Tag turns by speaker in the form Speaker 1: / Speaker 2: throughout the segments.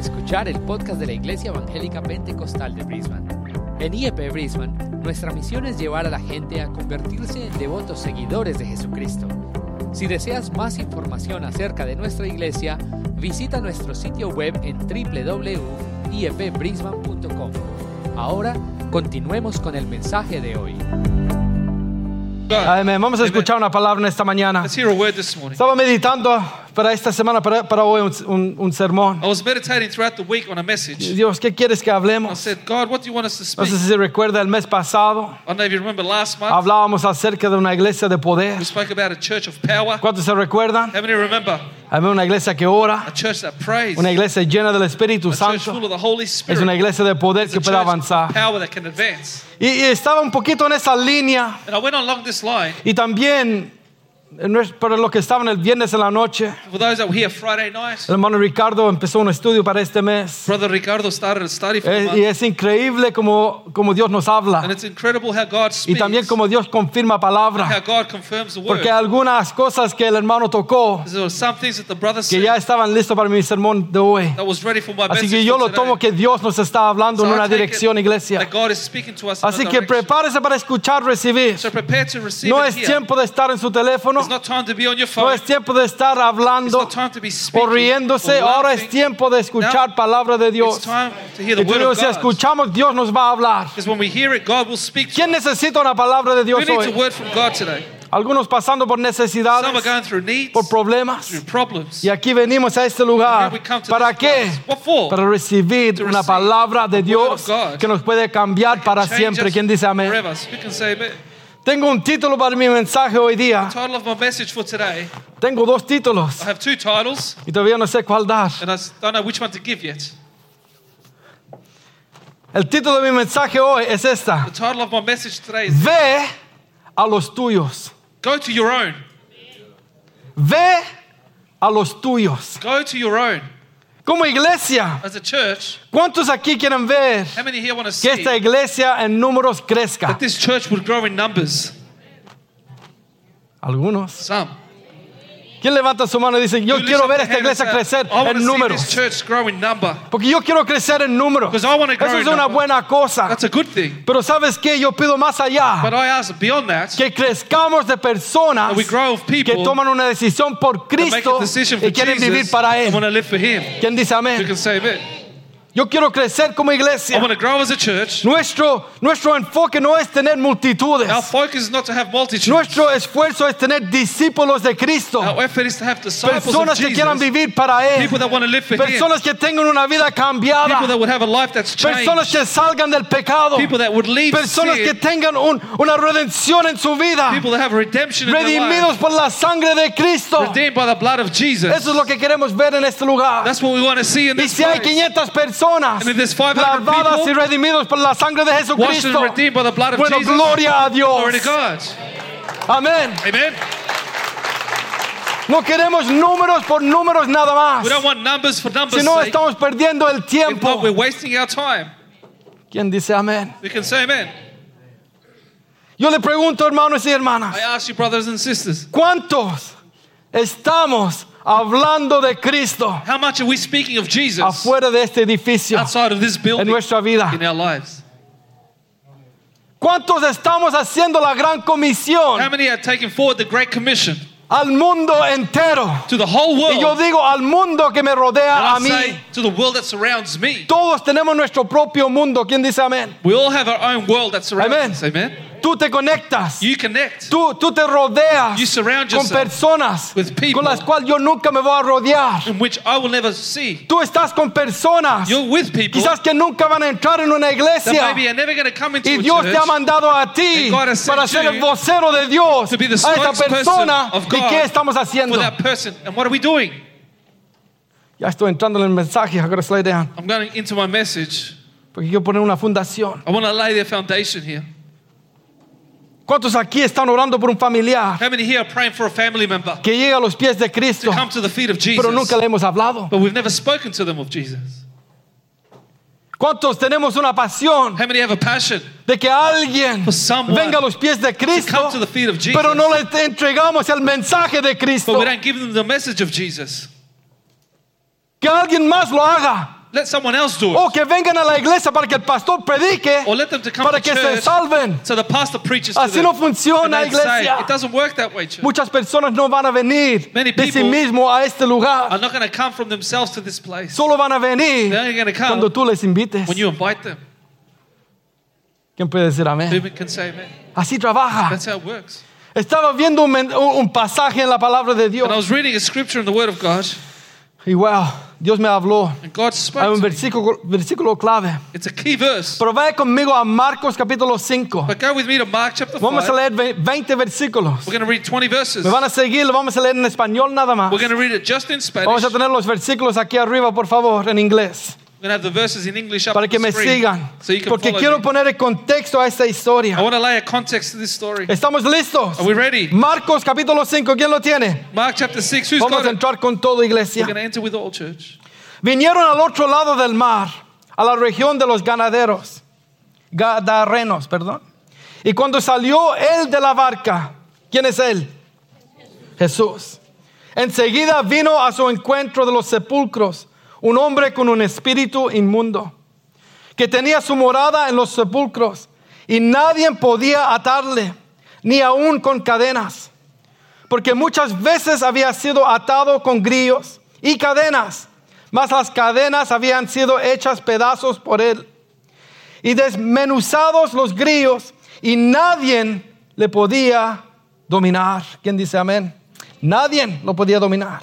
Speaker 1: escuchar el podcast de la Iglesia Evangélica Pentecostal de Brisbane. En IEP Brisbane, nuestra misión es llevar a la gente a convertirse en devotos seguidores de Jesucristo. Si deseas más información acerca de nuestra iglesia, visita nuestro sitio web en www.iepbrisbane.com. Ahora, continuemos con el mensaje de hoy.
Speaker 2: Amén. Vamos a escuchar una palabra en esta mañana. Estaba meditando para esta semana, para, para hoy, un, un- un sermón.
Speaker 3: I was meditating throughout the week on a message.
Speaker 2: Dios, ¿qué quieres que
Speaker 3: I
Speaker 2: hablemos?
Speaker 3: said, God, what do you want us to
Speaker 2: No
Speaker 3: speak?
Speaker 2: sé si se recuerda el mes pasado,
Speaker 3: I don't know if you remember last month,
Speaker 2: hablábamos acerca de una iglesia de poder.
Speaker 3: we spoke about a church of power.
Speaker 2: ¿Cuántos se recuerdan?
Speaker 3: How many remember?
Speaker 2: Había una iglesia que
Speaker 3: A
Speaker 2: ora,
Speaker 3: church that prays.
Speaker 2: una iglesia llena del Espíritu Santo.
Speaker 3: full of the Holy
Speaker 2: Es una iglesia de poder que puede avanzar. Y, y estaba un poquito en esa línea
Speaker 3: And I went along this line.
Speaker 2: y también para los que estaban el viernes en la noche.
Speaker 3: For those that were here Friday night,
Speaker 2: El hermano Ricardo empezó un estudio para este mes.
Speaker 3: Brother Ricardo started a study for the
Speaker 2: Eh,
Speaker 3: month.
Speaker 2: y es increíble como, como Dios nos habla.
Speaker 3: And it's incredible how God
Speaker 2: Y
Speaker 3: speaks.
Speaker 2: también como Dios confirma
Speaker 3: How
Speaker 2: palabra.
Speaker 3: God confirms the word.
Speaker 2: Porque algunas cosas que el hermano tocó,
Speaker 3: There were some things that the brother
Speaker 2: que
Speaker 3: said
Speaker 2: ya estaban listos para mi sermón de hoy.
Speaker 3: that was ready for my
Speaker 2: Así
Speaker 3: message
Speaker 2: que yo
Speaker 3: for
Speaker 2: lo
Speaker 3: today.
Speaker 2: tomo que Dios nos está hablando
Speaker 3: So
Speaker 2: en
Speaker 3: I
Speaker 2: una
Speaker 3: take it
Speaker 2: dirección, iglesia.
Speaker 3: That God is speaking to us in
Speaker 2: Así
Speaker 3: a
Speaker 2: que
Speaker 3: direction.
Speaker 2: prepárese para escuchar, recibir.
Speaker 3: So prepare to receive
Speaker 2: No es
Speaker 3: here.
Speaker 2: tiempo de estar en su teléfono.
Speaker 3: It's not time to be on your
Speaker 2: No es tiempo de estar hablando o riéndose.
Speaker 3: or
Speaker 2: Ahora es tiempo de escuchar palabra de
Speaker 3: It's
Speaker 2: Dios.
Speaker 3: time to hear the
Speaker 2: Y si
Speaker 3: God.
Speaker 2: escuchamos, Dios nos va a hablar.
Speaker 3: Because when we hear it, God will speak to
Speaker 2: ¿Quién necesita una palabra de Dios hoy?
Speaker 3: word from God today.
Speaker 2: Algunos pasando por
Speaker 3: Some are
Speaker 2: necesidades,
Speaker 3: going through needs,
Speaker 2: por problemas. Y aquí venimos a este lugar. ¿Para qué? Para recibir
Speaker 3: To
Speaker 2: una palabra de Dios que nos puede cambiar para siempre. ¿Quién dice amén? Tengo un título para mi mensaje hoy día.
Speaker 3: Title of my message for today.
Speaker 2: Tengo dos títulos
Speaker 3: I have two titles,
Speaker 2: y todavía no sé cuál dar.
Speaker 3: and I don't know which one to give yet.
Speaker 2: El título de mi mensaje hoy es esta.
Speaker 3: The title of my message today is
Speaker 2: Ve a los tuyos.
Speaker 3: Go to Your Own.
Speaker 2: Ve a los tuyos.
Speaker 3: Go to Your Own.
Speaker 2: Como iglesia,
Speaker 3: As a church,
Speaker 2: ¿cuántos aquí quieren ver
Speaker 3: how many here want to
Speaker 2: que
Speaker 3: see
Speaker 2: esta iglesia en números crezca?
Speaker 3: that this church would grow in numbers?
Speaker 2: Algunos.
Speaker 3: Some.
Speaker 2: ¿Quién levanta su mano y dice, yo quiero ver esta iglesia crecer en números? Porque yo quiero crecer en números. Eso es una buena cosa. Pero ¿sabes qué? Yo pido más allá. Que crezcamos de personas que toman una decisión por Cristo y quieren vivir para Él. ¿Quién dice amén? Yo quiero crecer como
Speaker 3: I
Speaker 2: iglesia.
Speaker 3: want to grow as a church.
Speaker 2: Nuestro, nuestro enfoque no es tener multitudes.
Speaker 3: Our focus is not to have multitudes.
Speaker 2: Nuestro esfuerzo es tener discípulos de Cristo.
Speaker 3: Our effort is to have disciples of
Speaker 2: Personas que quieran vivir para Él.
Speaker 3: People that want to live for Him.
Speaker 2: Personas que tengan una vida
Speaker 3: People
Speaker 2: cambiada.
Speaker 3: that would have a life that's
Speaker 2: Personas
Speaker 3: changed.
Speaker 2: que salgan del pecado.
Speaker 3: People that would leave
Speaker 2: Personas que tengan un- una redención en su vida.
Speaker 3: People that have redemption in
Speaker 2: Redimidos por la sangre de Cristo.
Speaker 3: Redeemed by the blood of Jesus.
Speaker 2: Eso es lo que queremos ver en este lugar.
Speaker 3: That's what we want to see in
Speaker 2: Y
Speaker 3: this
Speaker 2: si hay
Speaker 3: place.
Speaker 2: 500 personas
Speaker 3: 500
Speaker 2: lavadas y
Speaker 3: people
Speaker 2: redimidos por la sangre de Jesucristo,
Speaker 3: redeemed by the blood of
Speaker 2: bueno,
Speaker 3: Jesus.
Speaker 2: gloria a Dios. Amén.
Speaker 3: Amen.
Speaker 2: No queremos números por números nada más.
Speaker 3: We don't want numbers for numbers'
Speaker 2: Si no, estamos perdiendo el tiempo.
Speaker 3: we're wasting our time.
Speaker 2: ¿Quién dice amén?
Speaker 3: We can say amen.
Speaker 2: Yo le pregunto, hermanos y hermanas,
Speaker 3: I ask you, brothers and sisters,
Speaker 2: ¿cuántos estamos hablando de Cristo
Speaker 3: how much are we speaking of Jesus
Speaker 2: afuera de este edificio
Speaker 3: outside of this
Speaker 2: en
Speaker 3: building
Speaker 2: nuestra vida?
Speaker 3: in our lives?
Speaker 2: ¿Cuántos estamos haciendo la gran comisión
Speaker 3: How many are taking forward the Great Commission
Speaker 2: al mundo entero?
Speaker 3: to the whole world?
Speaker 2: Y yo digo al mundo que me rodea a mí.
Speaker 3: to the world that surrounds me.
Speaker 2: Todos tenemos nuestro propio mundo. ¿Quién dice amén?
Speaker 3: We all have our own world that surrounds
Speaker 2: Amen.
Speaker 3: us. Amen.
Speaker 2: Tú te conectas.
Speaker 3: You connect
Speaker 2: Tú, tú te rodeas
Speaker 3: You surround
Speaker 2: con personas
Speaker 3: with people.
Speaker 2: con las cuales yo nunca me voy a rodear.
Speaker 3: in which I will never see.
Speaker 2: Tú estás con personas
Speaker 3: You're with people
Speaker 2: quizás que nunca van a entrar en una
Speaker 3: that
Speaker 2: iglesia.
Speaker 3: maybe are never going to come into
Speaker 2: Y
Speaker 3: a
Speaker 2: Dios te ha
Speaker 3: church.
Speaker 2: mandado a ti para ser el vocero de Dios
Speaker 3: to be the
Speaker 2: a
Speaker 3: spokesperson
Speaker 2: persona.
Speaker 3: of
Speaker 2: ¿Y
Speaker 3: God
Speaker 2: qué estamos haciendo?
Speaker 3: for that person. And what are we doing?
Speaker 2: Ya estoy entrando en el mensaje. I gotta slow down.
Speaker 3: I'm going into my message.
Speaker 2: Porque quiero poner una fundación.
Speaker 3: I want to lay the foundation here.
Speaker 2: ¿Cuántos aquí están orando por un familiar
Speaker 3: How many here are praying for a family member
Speaker 2: que llega a los pies de Cristo,
Speaker 3: to come to the feet of Jesus,
Speaker 2: pero nunca le hemos hablado?
Speaker 3: but we've never spoken to them of Jesus?
Speaker 2: ¿Cuántos tenemos una pasión
Speaker 3: How many have a passion
Speaker 2: de que alguien
Speaker 3: For someone
Speaker 2: venga a los pies de
Speaker 3: to
Speaker 2: Cristo,
Speaker 3: come to the feet of Jesus,
Speaker 2: pero no le entregamos el mensaje de
Speaker 3: but
Speaker 2: Cristo?
Speaker 3: we don't give them the message of Jesus?
Speaker 2: Que alguien más lo haga.
Speaker 3: Let someone else do it.
Speaker 2: O que vengan a la iglesia para que el pastor predique
Speaker 3: Or let them to come
Speaker 2: para
Speaker 3: to
Speaker 2: que se
Speaker 3: church
Speaker 2: salven.
Speaker 3: so the pastor preaches to
Speaker 2: Así
Speaker 3: them.
Speaker 2: no funciona,
Speaker 3: saved.
Speaker 2: iglesia.
Speaker 3: It doesn't work that way, church.
Speaker 2: Muchas personas no van a venir
Speaker 3: Many
Speaker 2: de sí
Speaker 3: people
Speaker 2: mismo a este lugar.
Speaker 3: Are not going to come from themselves to this place.
Speaker 2: Solo van a venir
Speaker 3: They're only gonna come
Speaker 2: cuando tú les invites.
Speaker 3: when you invite them.
Speaker 2: ¿Quién puede decir amén?
Speaker 3: Can say amen?
Speaker 2: Así trabaja.
Speaker 3: That's how it works.
Speaker 2: Estaba viendo un- un pasaje en la palabra de Dios
Speaker 3: And I was reading a scripture in the Word of God,
Speaker 2: y wow, Dios me habló.
Speaker 3: and God
Speaker 2: Hay un versículo, versículo clave.
Speaker 3: It's a key verse.
Speaker 2: Pero vaya conmigo a Marcos capítulo 5.
Speaker 3: But go with me to Mark chapter 5.
Speaker 2: Vamos a leer ve- 20 versículos.
Speaker 3: We're going to read 20 verses.
Speaker 2: Me van a seguir, lo vamos a leer en español nada más.
Speaker 3: We're going to read it just in Spanish.
Speaker 2: Vamos a tener los versículos aquí arriba, por favor, en inglés,
Speaker 3: We're going to have the verses in English up
Speaker 2: para que
Speaker 3: the
Speaker 2: me sigan.
Speaker 3: so
Speaker 2: Porque quiero
Speaker 3: me.
Speaker 2: poner el contexto a esta
Speaker 3: I
Speaker 2: historia.
Speaker 3: want to lay a context to this story.
Speaker 2: ¿Estamos listos?
Speaker 3: Are we ready?
Speaker 2: Marcos capítulo 5, ¿quién lo tiene?
Speaker 3: Mark chapter 6. Who's
Speaker 2: Vamos a
Speaker 3: it?
Speaker 2: entrar con todo,
Speaker 3: We're
Speaker 2: iglesia.
Speaker 3: going to enter with all church.
Speaker 2: Vinieron al otro lado del mar, a la región de los ganaderos, gadarenos, perdón. Y cuando salió él de la barca, ¿quién es él? Jesús. Enseguida vino a su encuentro de los sepulcros un hombre con un espíritu inmundo, que tenía su morada en los sepulcros y nadie podía atarle, ni aun con cadenas, porque muchas veces había sido atado con grillos y cadenas, mas las cadenas habían sido hechas pedazos por él y desmenuzados los grillos y nadie le podía dominar. ¿Quién dice amén? Nadie lo podía dominar.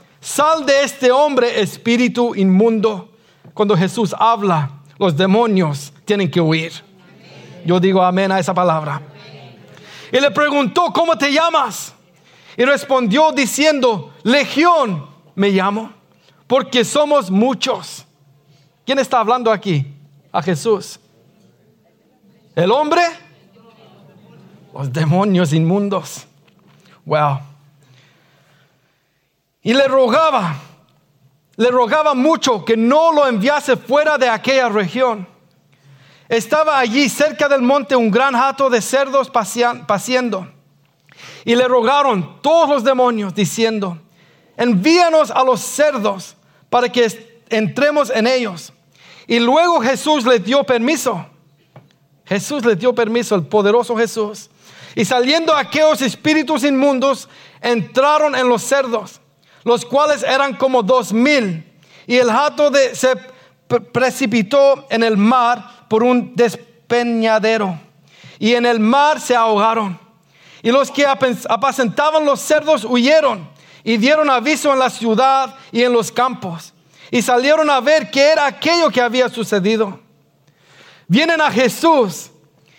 Speaker 2: sal de este hombre espíritu inmundo. Cuando Jesús habla, los demonios tienen que huir. Yo digo amén a esa palabra. Y le preguntó, ¿cómo te llamas? Y respondió diciendo, Legión me llamo, porque somos muchos. ¿Quién está hablando aquí? A Jesús. ¿El hombre? Los demonios inmundos. Wow. Y le rogaba, le rogaba mucho que no lo enviase fuera de aquella región. Estaba allí cerca del monte un gran hato de cerdos pasean- paciendo. Y le rogaron todos los demonios diciendo, envíanos a los cerdos para que entremos en ellos. Y luego Jesús les dio permiso. Jesús les dio permiso, el poderoso Jesús. Y saliendo aquellos espíritus inmundos, entraron en los cerdos, los cuales eran como dos mil. Y el jato de- se pre- precipitó en el mar por un despeñadero. Y en el mar se ahogaron. Y los que apacentaban los cerdos huyeron y dieron aviso en la ciudad y en los campos. Y salieron a ver qué era aquello que había sucedido vienen a Jesús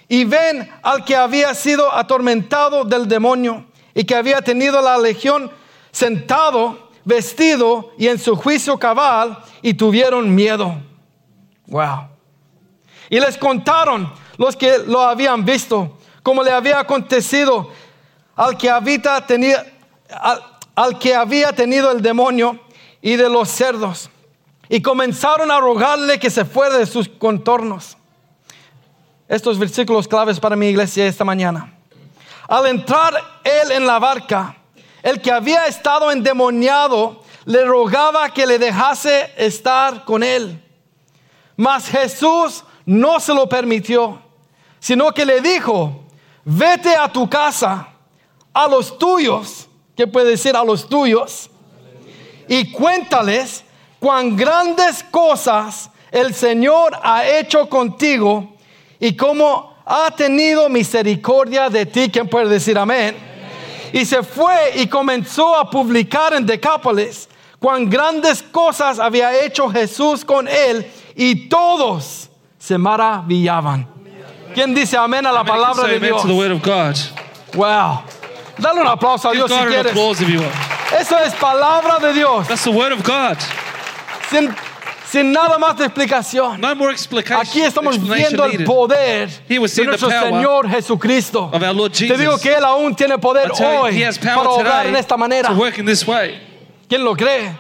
Speaker 2: y ven al que había sido atormentado del demonio y que había tenido la legión sentado, vestido y en su juicio cabal y tuvieron miedo. Wow. Y les contaron los que lo habían visto, como le había acontecido al que habita tenía- al- al que había tenido el demonio y de los cerdos. Y comenzaron a rogarle que se fuera de sus contornos estos versículos claves para mi iglesia esta mañana. Al entrar él en la barca, el que había estado endemoniado le rogaba que le dejase estar con él. Mas Jesús no se lo permitió, sino que le dijo, vete a tu casa, a los tuyos, ¿qué puede decir a los tuyos? Y cuéntales cuán grandes cosas el Señor ha hecho contigo y cómo ha tenido misericordia de ti. ¿Quién puede decir amén? Y se fue y comenzó a publicar en Decápolis cuán grandes cosas había hecho Jesús con él y todos se maravillaban. ¿Quién dice amén a la palabra de Dios? Wow. Dale un aplauso a Dios si quieres. Eso es palabra de Dios.
Speaker 3: That's the word of God.
Speaker 2: Sin, sin nada más de explicación.
Speaker 3: No more explication.
Speaker 2: Aquí estamos viendo el poder de nuestro Señor Jesucristo. Te digo que Él aún tiene poder hoy para obrar
Speaker 3: today
Speaker 2: esta manera. ¿Quién lo cree?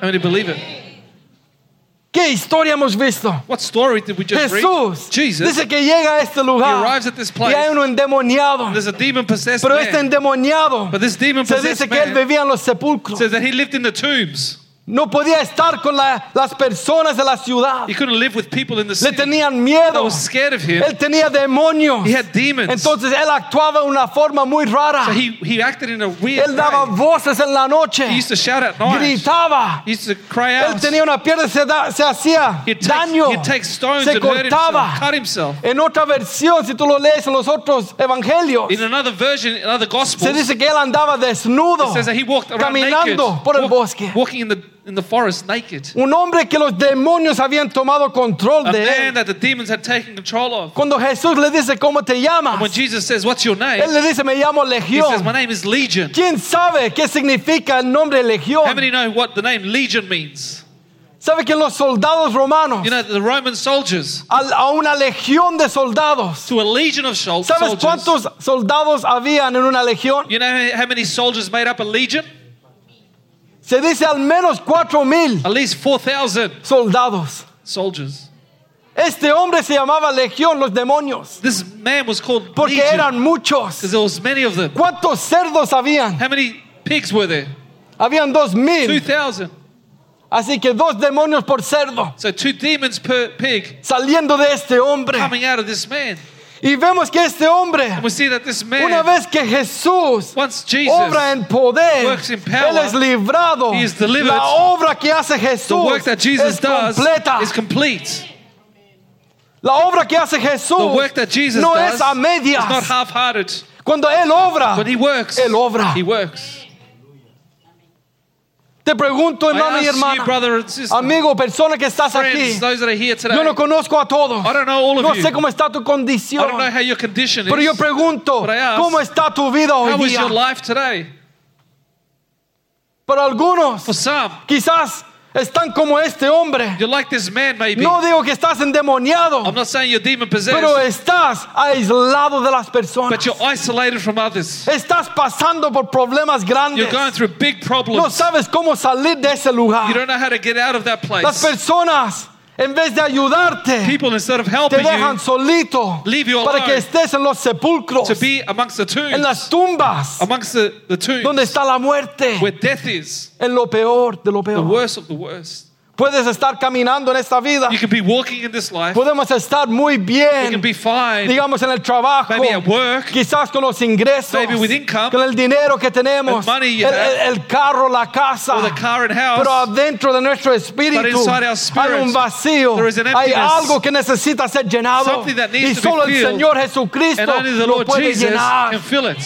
Speaker 2: ¿Qué historia hemos visto?
Speaker 3: What story did we just?
Speaker 2: Jesús
Speaker 3: Jesus.
Speaker 2: dice que llega a este lugar y hay uno endemoniado. Pero este endemoniado se dice que él vivía en los sepulcros.
Speaker 3: says that he lived in the tombs.
Speaker 2: No podía estar con la- las personas de la ciudad.
Speaker 3: He couldn't live with people in the
Speaker 2: Le
Speaker 3: city
Speaker 2: tenían
Speaker 3: that
Speaker 2: miedo.
Speaker 3: was scared of him.
Speaker 2: Él tenía demonios.
Speaker 3: He had demons.
Speaker 2: Entonces él actuaba de una forma muy rara.
Speaker 3: So he, he acted in a weird
Speaker 2: Él daba
Speaker 3: way.
Speaker 2: voces en la noche.
Speaker 3: He used to shout at night.
Speaker 2: Gritaba.
Speaker 3: He used to cry
Speaker 2: Él
Speaker 3: out.
Speaker 2: tenía una pierna se, da- se hacía
Speaker 3: He'd take,
Speaker 2: daño.
Speaker 3: he'd take stones
Speaker 2: Se
Speaker 3: and hurt himself,
Speaker 2: cortaba.
Speaker 3: cut himself.
Speaker 2: En otra versión, si tú lo lees en los otros evangelios,
Speaker 3: In another version, in other
Speaker 2: se
Speaker 3: gospels,
Speaker 2: dice que él andaba desnudo,
Speaker 3: it says that he walked around naked,
Speaker 2: caminando por el
Speaker 3: walk-
Speaker 2: bosque.
Speaker 3: walking in the, in the forest naked.
Speaker 2: Un hombre que los demonios habían tomado control
Speaker 3: A
Speaker 2: de
Speaker 3: man
Speaker 2: él.
Speaker 3: that the demons had taken control of.
Speaker 2: Cuando Jesús le dice, ¿cómo te llamas?
Speaker 3: When Jesus says, What's your name?
Speaker 2: Él le dice, me llamo
Speaker 3: He says, My
Speaker 2: Legión.
Speaker 3: name is Legion.
Speaker 2: ¿Quién sabe qué significa el nombre legión?
Speaker 3: How many know what the name Legion means?
Speaker 2: ¿Sabe que los soldados romanos,
Speaker 3: You know, the Roman soldiers,
Speaker 2: a, a una legión de soldados,
Speaker 3: to a legion of sol-
Speaker 2: ¿sabes
Speaker 3: soldiers.
Speaker 2: cuántos soldados habían en una legión?
Speaker 3: You know how many soldiers made up a legion?
Speaker 2: Se dice al menos cuatro mil
Speaker 3: At least 4,000
Speaker 2: soldados.
Speaker 3: soldiers.
Speaker 2: Este hombre se llamaba Legión, los demonios,
Speaker 3: This man was called
Speaker 2: porque eran muchos.
Speaker 3: because there was many of them.
Speaker 2: ¿Cuántos cerdos habían?
Speaker 3: How many pigs were there?
Speaker 2: Habían dos mil.
Speaker 3: 2,000.
Speaker 2: Así que dos demonios por cerdo
Speaker 3: So two demons per pig
Speaker 2: saliendo de este hombre.
Speaker 3: coming out of this man.
Speaker 2: Y vemos que este hombre,
Speaker 3: And we see that this man,
Speaker 2: una vez que Jesús
Speaker 3: once Jesus,
Speaker 2: obra en poder,
Speaker 3: works in power,
Speaker 2: Él es librado.
Speaker 3: he is delivered.
Speaker 2: La obra que hace
Speaker 3: the
Speaker 2: Jesús
Speaker 3: work that Jesus
Speaker 2: es
Speaker 3: does
Speaker 2: completa.
Speaker 3: is complete.
Speaker 2: La obra que hace Jesús
Speaker 3: The work that Jesus
Speaker 2: no
Speaker 3: does
Speaker 2: es a medias.
Speaker 3: is not half-hearted.
Speaker 2: Cuando Él obra,
Speaker 3: When he works,
Speaker 2: Él obra. Te pregunto, hermano y hermana,
Speaker 3: brother and sister,
Speaker 2: amigo, persona que estás
Speaker 3: friends,
Speaker 2: aquí,
Speaker 3: today,
Speaker 2: yo no conozco a todos.
Speaker 3: I don't know all of
Speaker 2: No
Speaker 3: you.
Speaker 2: sé cómo está tu
Speaker 3: I don't know
Speaker 2: condición.
Speaker 3: how your condition
Speaker 2: Pero yo
Speaker 3: is.
Speaker 2: pregunto,
Speaker 3: I ask,
Speaker 2: ¿cómo está tu vida hoy día? Para algunos,
Speaker 3: some,
Speaker 2: quizás están como este hombre.
Speaker 3: you're like this man maybe.
Speaker 2: No digo que estás endemoniado,
Speaker 3: I'm not saying you're demon possessed,
Speaker 2: pero estás aislado de las personas.
Speaker 3: but you're isolated from others.
Speaker 2: Estás pasando por problemas grandes.
Speaker 3: You're going through big
Speaker 2: No
Speaker 3: problems.
Speaker 2: sabes cómo salir de ese lugar.
Speaker 3: You don't know how to get out of that
Speaker 2: Las
Speaker 3: place.
Speaker 2: personas, en vez de ayudarte,
Speaker 3: People, instead of
Speaker 2: te
Speaker 3: helping
Speaker 2: dejan
Speaker 3: you
Speaker 2: solito
Speaker 3: Leave you
Speaker 2: para que estés en los sepulcros,
Speaker 3: to be amongst the
Speaker 2: en las tumbas,
Speaker 3: amongst the, the tombs,
Speaker 2: donde está la muerte,
Speaker 3: where death is,
Speaker 2: en lo peor de lo
Speaker 3: the
Speaker 2: peor.
Speaker 3: worst of the worst.
Speaker 2: Puedes estar caminando en esta vida.
Speaker 3: You can be walking in this life,
Speaker 2: Podemos estar muy bien,
Speaker 3: can be fine,
Speaker 2: digamos en el trabajo,
Speaker 3: maybe at work,
Speaker 2: quizás con los ingresos,
Speaker 3: Maybe with income,
Speaker 2: con el dinero que tenemos,
Speaker 3: money you
Speaker 2: el,
Speaker 3: have,
Speaker 2: el- carro, la casa,
Speaker 3: or the car and house.
Speaker 2: pero adentro de nuestro espíritu
Speaker 3: inside our
Speaker 2: hay un vacío,
Speaker 3: there is an
Speaker 2: hay algo que necesita ser llenado.
Speaker 3: Something that needs
Speaker 2: y
Speaker 3: to be
Speaker 2: solo el
Speaker 3: filled.
Speaker 2: Señor Jesucristo
Speaker 3: and only the
Speaker 2: lo
Speaker 3: Lord
Speaker 2: puede
Speaker 3: Jesus
Speaker 2: llenar.
Speaker 3: can fill it.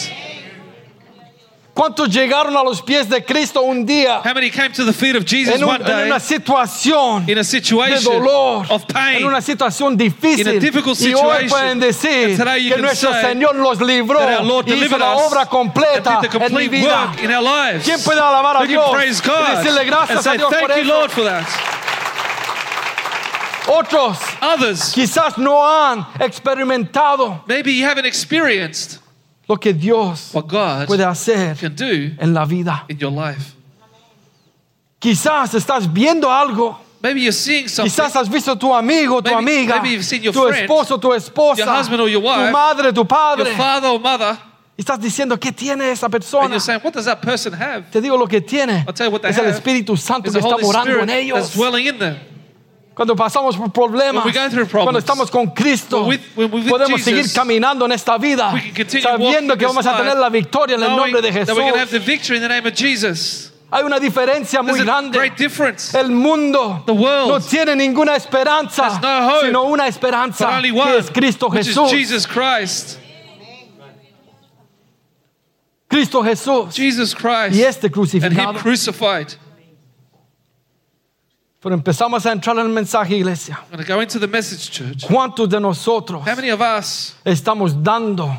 Speaker 2: ¿Cuántos llegaron a los pies de Cristo un día
Speaker 3: How many came to the feet of Jesus
Speaker 2: en, un-
Speaker 3: one
Speaker 2: en
Speaker 3: day
Speaker 2: una situación
Speaker 3: in a
Speaker 2: de
Speaker 3: situation
Speaker 2: dolor,
Speaker 3: of pain?
Speaker 2: en una situación difícil.
Speaker 3: In a difficult
Speaker 2: y hoy
Speaker 3: situation.
Speaker 2: pueden decir que nuestro Señor los libró y hizo la obra completa en mi
Speaker 3: complete
Speaker 2: vida.
Speaker 3: work in our lives.
Speaker 2: ¿Quién puede alabar a Dios y
Speaker 3: God
Speaker 2: decirle
Speaker 3: and
Speaker 2: gracias a Dios por
Speaker 3: thank you,
Speaker 2: eso?
Speaker 3: Lord, for that.
Speaker 2: Otros
Speaker 3: Others,
Speaker 2: quizás no han experimentado
Speaker 3: maybe you haven't experienced
Speaker 2: lo que Dios puede hacer en la vida.
Speaker 3: in your life.
Speaker 2: Quizás estás viendo algo.
Speaker 3: Maybe you're seeing something.
Speaker 2: Quizás has visto tu amigo, tu
Speaker 3: Maybe-
Speaker 2: amiga,
Speaker 3: maybe you've seen your
Speaker 2: tu
Speaker 3: friend,
Speaker 2: esposo, tu esposa,
Speaker 3: your husband or your
Speaker 2: tu
Speaker 3: wife,
Speaker 2: madre, tu padre.
Speaker 3: your father or mother,
Speaker 2: Y estás diciendo, ¿qué tiene esa persona?
Speaker 3: saying, what does that person have?
Speaker 2: Te digo lo que tiene.
Speaker 3: I'll tell you what they
Speaker 2: Es el. Espíritu Santo
Speaker 3: It's
Speaker 2: que está morando en ellos.
Speaker 3: that's dwelling in them.
Speaker 2: Cuando pasamos por problemas, cuando estamos con Cristo,
Speaker 3: with
Speaker 2: podemos
Speaker 3: Jesus,
Speaker 2: seguir caminando en esta vida, sabiendo que vamos a tener la victoria en el nombre de Jesús.
Speaker 3: the victory in the name of Jesus.
Speaker 2: Hay una diferencia muy grande. El mundo
Speaker 3: The world
Speaker 2: no tiene ninguna esperanza,
Speaker 3: no hope,
Speaker 2: sino una esperanza
Speaker 3: only
Speaker 2: que
Speaker 3: one,
Speaker 2: es Cristo Jesús.
Speaker 3: Jesus Christ.
Speaker 2: Cristo Jesús
Speaker 3: Jesus Christ
Speaker 2: y este crucificado. Pero empezamos a entrar en el mensaje, iglesia.
Speaker 3: Message, church.
Speaker 2: ¿Cuántos de nosotros estamos dando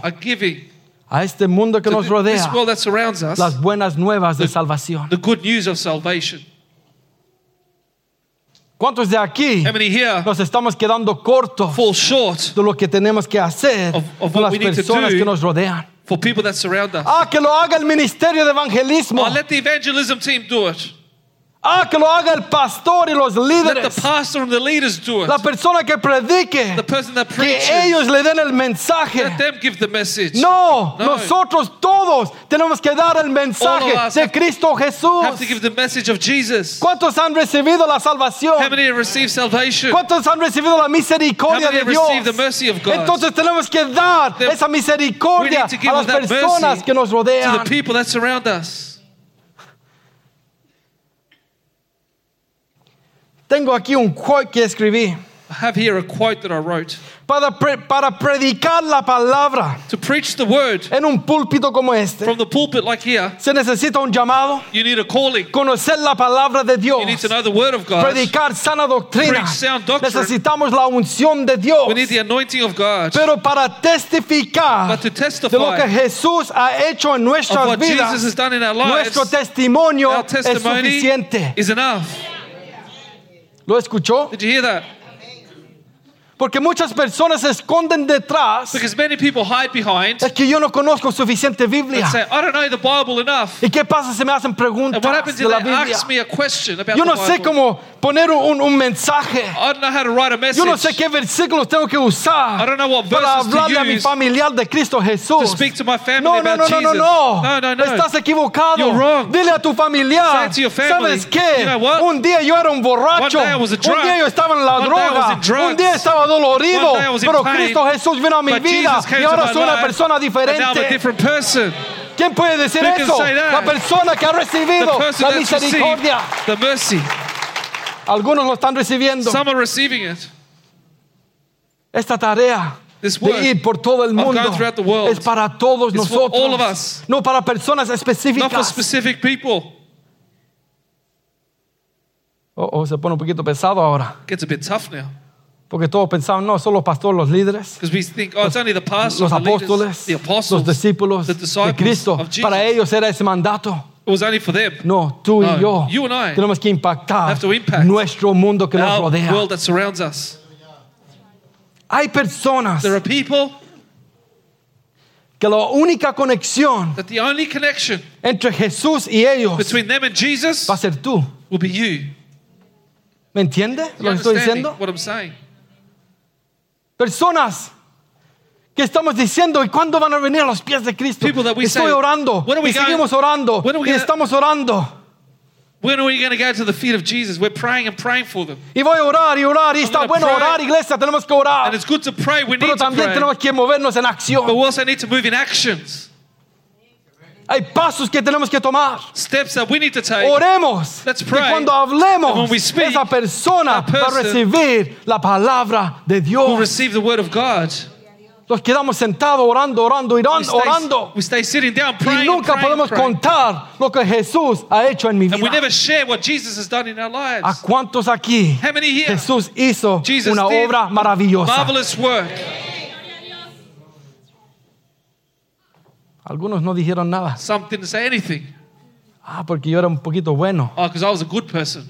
Speaker 2: a este mundo que nos rodea
Speaker 3: us
Speaker 2: las buenas nuevas de salvación?
Speaker 3: the good news of salvation?
Speaker 2: ¿Cuántos de aquí
Speaker 3: How many here
Speaker 2: nos estamos quedando cortos
Speaker 3: fall short
Speaker 2: de lo que tenemos que hacer
Speaker 3: Of- of
Speaker 2: con las personas que nos rodean?
Speaker 3: for people that surround us?
Speaker 2: Ah, que lo haga el ministerio de evangelismo.
Speaker 3: Oh, let the evangelism team do it.
Speaker 2: Ah, que lo haga el pastor y los
Speaker 3: Let
Speaker 2: líderes.
Speaker 3: the pastor and the leaders do it.
Speaker 2: La persona que predique.
Speaker 3: The person that
Speaker 2: Que
Speaker 3: preaches.
Speaker 2: ellos le den el mensaje.
Speaker 3: Let them give the message.
Speaker 2: No,
Speaker 3: No.
Speaker 2: nosotros todos tenemos que dar el mensaje de
Speaker 3: have-
Speaker 2: Cristo Jesús.
Speaker 3: Have to give the message of Jesus.
Speaker 2: ¿Cuántos han recibido la
Speaker 3: How
Speaker 2: salvación?
Speaker 3: many have received salvation?
Speaker 2: ¿Cuántos han recibido la misericordia
Speaker 3: How
Speaker 2: de Dios?
Speaker 3: the mercy of God?
Speaker 2: Entonces tenemos que dar
Speaker 3: Then
Speaker 2: esa
Speaker 3: We
Speaker 2: misericordia
Speaker 3: to
Speaker 2: a las personas que nos
Speaker 3: to
Speaker 2: rodean.
Speaker 3: the people that surround us.
Speaker 2: Tengo aquí un quote que escribí.
Speaker 3: I have here a quote that I wrote.
Speaker 2: Para, pre- para predicar la palabra
Speaker 3: To preach the word
Speaker 2: en un púlpito como este,
Speaker 3: from the pulpit like here,
Speaker 2: se necesita un llamado,
Speaker 3: you need a calling.
Speaker 2: conocer la palabra de Dios,
Speaker 3: You need to know the word of God.
Speaker 2: predicar sana doctrina.
Speaker 3: Preach sound doctrine.
Speaker 2: Necesitamos la unción de Dios.
Speaker 3: We need the anointing of God.
Speaker 2: Pero para testificar
Speaker 3: But to
Speaker 2: de lo que
Speaker 3: testify
Speaker 2: Jesús ha hecho en nuestras
Speaker 3: what Jesus
Speaker 2: vidas,
Speaker 3: has done in our lives,
Speaker 2: nuestro testimonio
Speaker 3: our
Speaker 2: es suficiente.
Speaker 3: is enough.
Speaker 2: ¿Lo escuchó?
Speaker 3: Did you hear that?
Speaker 2: Porque muchas personas se esconden detrás.
Speaker 3: Because many people hide behind
Speaker 2: Es que yo no conozco suficiente Biblia.
Speaker 3: say, I don't know the Bible enough.
Speaker 2: ¿Y qué pasa si me hacen preguntas
Speaker 3: And what happens
Speaker 2: de
Speaker 3: if
Speaker 2: la
Speaker 3: they
Speaker 2: Biblia?
Speaker 3: ask me a question about
Speaker 2: Yo
Speaker 3: the
Speaker 2: no sé
Speaker 3: Bible?
Speaker 2: cómo poner un, un mensaje.
Speaker 3: I don't know how to write a message.
Speaker 2: Yo no sé qué versículos tengo que usar
Speaker 3: I don't know what
Speaker 2: para
Speaker 3: verses to
Speaker 2: hablarle a mi familiar de Cristo Jesús.
Speaker 3: to speak to my family
Speaker 2: no, no,
Speaker 3: about
Speaker 2: no, no, no,
Speaker 3: Jesus.
Speaker 2: no.
Speaker 3: No, no, no.
Speaker 2: Estás equivocado.
Speaker 3: You're wrong.
Speaker 2: Dile a tu familiar.
Speaker 3: Say to your family,
Speaker 2: ¿Sabes qué?
Speaker 3: you know what?
Speaker 2: Un día yo era un borracho.
Speaker 3: One day I was a
Speaker 2: un
Speaker 3: drunk.
Speaker 2: día yo estaba en la
Speaker 3: One day I was
Speaker 2: droga.
Speaker 3: in drugs.
Speaker 2: Un día estaba dolorido. Pero. Cristo Jesús vino a mi vida y ahora soy una persona diferente. ¿Quién puede decir eso? La persona que ha
Speaker 3: The
Speaker 2: recibido la misericordia. Algunos lo están recibiendo.
Speaker 3: Some are receiving it.
Speaker 2: Esta tarea de ir por todo el mundo es para todos nosotros, no para personas
Speaker 3: Not for
Speaker 2: específicas.
Speaker 3: specific people.
Speaker 2: Oh, oh, se pone un poquito pesado ahora,
Speaker 3: Gets a bit tough now.
Speaker 2: Porque todos pensaban, no, solo los pastores, los líderes,
Speaker 3: Because we think, oh, it's only the pastors,
Speaker 2: los
Speaker 3: the leaders,
Speaker 2: apóstoles,
Speaker 3: the apostles,
Speaker 2: los discípulos
Speaker 3: the
Speaker 2: de
Speaker 3: disciples
Speaker 2: Cristo.
Speaker 3: of Jesus.
Speaker 2: Para ellos era ese mandato.
Speaker 3: It was only for them.
Speaker 2: No, tú y yo
Speaker 3: you and I
Speaker 2: tenemos que impactar
Speaker 3: have to impact
Speaker 2: nuestro mundo que nos
Speaker 3: Our
Speaker 2: rodea.
Speaker 3: world that surrounds us.
Speaker 2: Hay personas
Speaker 3: There are people
Speaker 2: que la única conexión
Speaker 3: that the only connection
Speaker 2: entre Jesús y ellos
Speaker 3: between them and Jesus
Speaker 2: va a ser tú.
Speaker 3: will be you.
Speaker 2: ¿Me entiende
Speaker 3: You
Speaker 2: lo que estoy
Speaker 3: understanding
Speaker 2: diciendo?
Speaker 3: what I'm saying?
Speaker 2: Personas que estamos diciendo, ¿y cuándo van a venir a los pies de Cristo?
Speaker 3: People that we
Speaker 2: Estoy
Speaker 3: say,
Speaker 2: orando
Speaker 3: when are we
Speaker 2: y seguimos
Speaker 3: going-
Speaker 2: orando
Speaker 3: when are we
Speaker 2: y
Speaker 3: gonna-
Speaker 2: estamos orando.
Speaker 3: When are we going to go to the feet of Jesus? We're praying and praying for them.
Speaker 2: Y voy a orar y orar y está
Speaker 3: gonna
Speaker 2: bueno
Speaker 3: pray.
Speaker 2: orar, iglesia, tenemos que orar.
Speaker 3: And it's good to pray. We
Speaker 2: Pero
Speaker 3: need to pray.
Speaker 2: tenemos que movernos en
Speaker 3: But we also need to move in actions.
Speaker 2: Hay pasos que tenemos que tomar.
Speaker 3: Steps that we need to take.
Speaker 2: Oremos.
Speaker 3: Let's
Speaker 2: Y
Speaker 3: pray.
Speaker 2: cuando hablemos,
Speaker 3: when we speak,
Speaker 2: esa persona
Speaker 3: that
Speaker 2: va a
Speaker 3: person
Speaker 2: recibir la palabra de Dios.
Speaker 3: receive the word of God.
Speaker 2: Nos quedamos sentados orando, orando,
Speaker 3: We
Speaker 2: orando,
Speaker 3: stay,
Speaker 2: orando.
Speaker 3: we stay sitting down
Speaker 2: Y
Speaker 3: praying, and
Speaker 2: nunca
Speaker 3: praying,
Speaker 2: podemos
Speaker 3: praying.
Speaker 2: contar lo que Jesús ha hecho en mi
Speaker 3: And we
Speaker 2: vida.
Speaker 3: never share what Jesus has done in our
Speaker 2: ¿A
Speaker 3: lives.
Speaker 2: cuántos aquí
Speaker 3: How many here?
Speaker 2: Jesús hizo
Speaker 3: Jesus
Speaker 2: una obra maravillosa?
Speaker 3: Marvelous work.
Speaker 2: Algunos no dijeron nada.
Speaker 3: Some didn't say anything.
Speaker 2: Ah, porque yo era un poquito bueno.
Speaker 3: Oh, because I was a good person.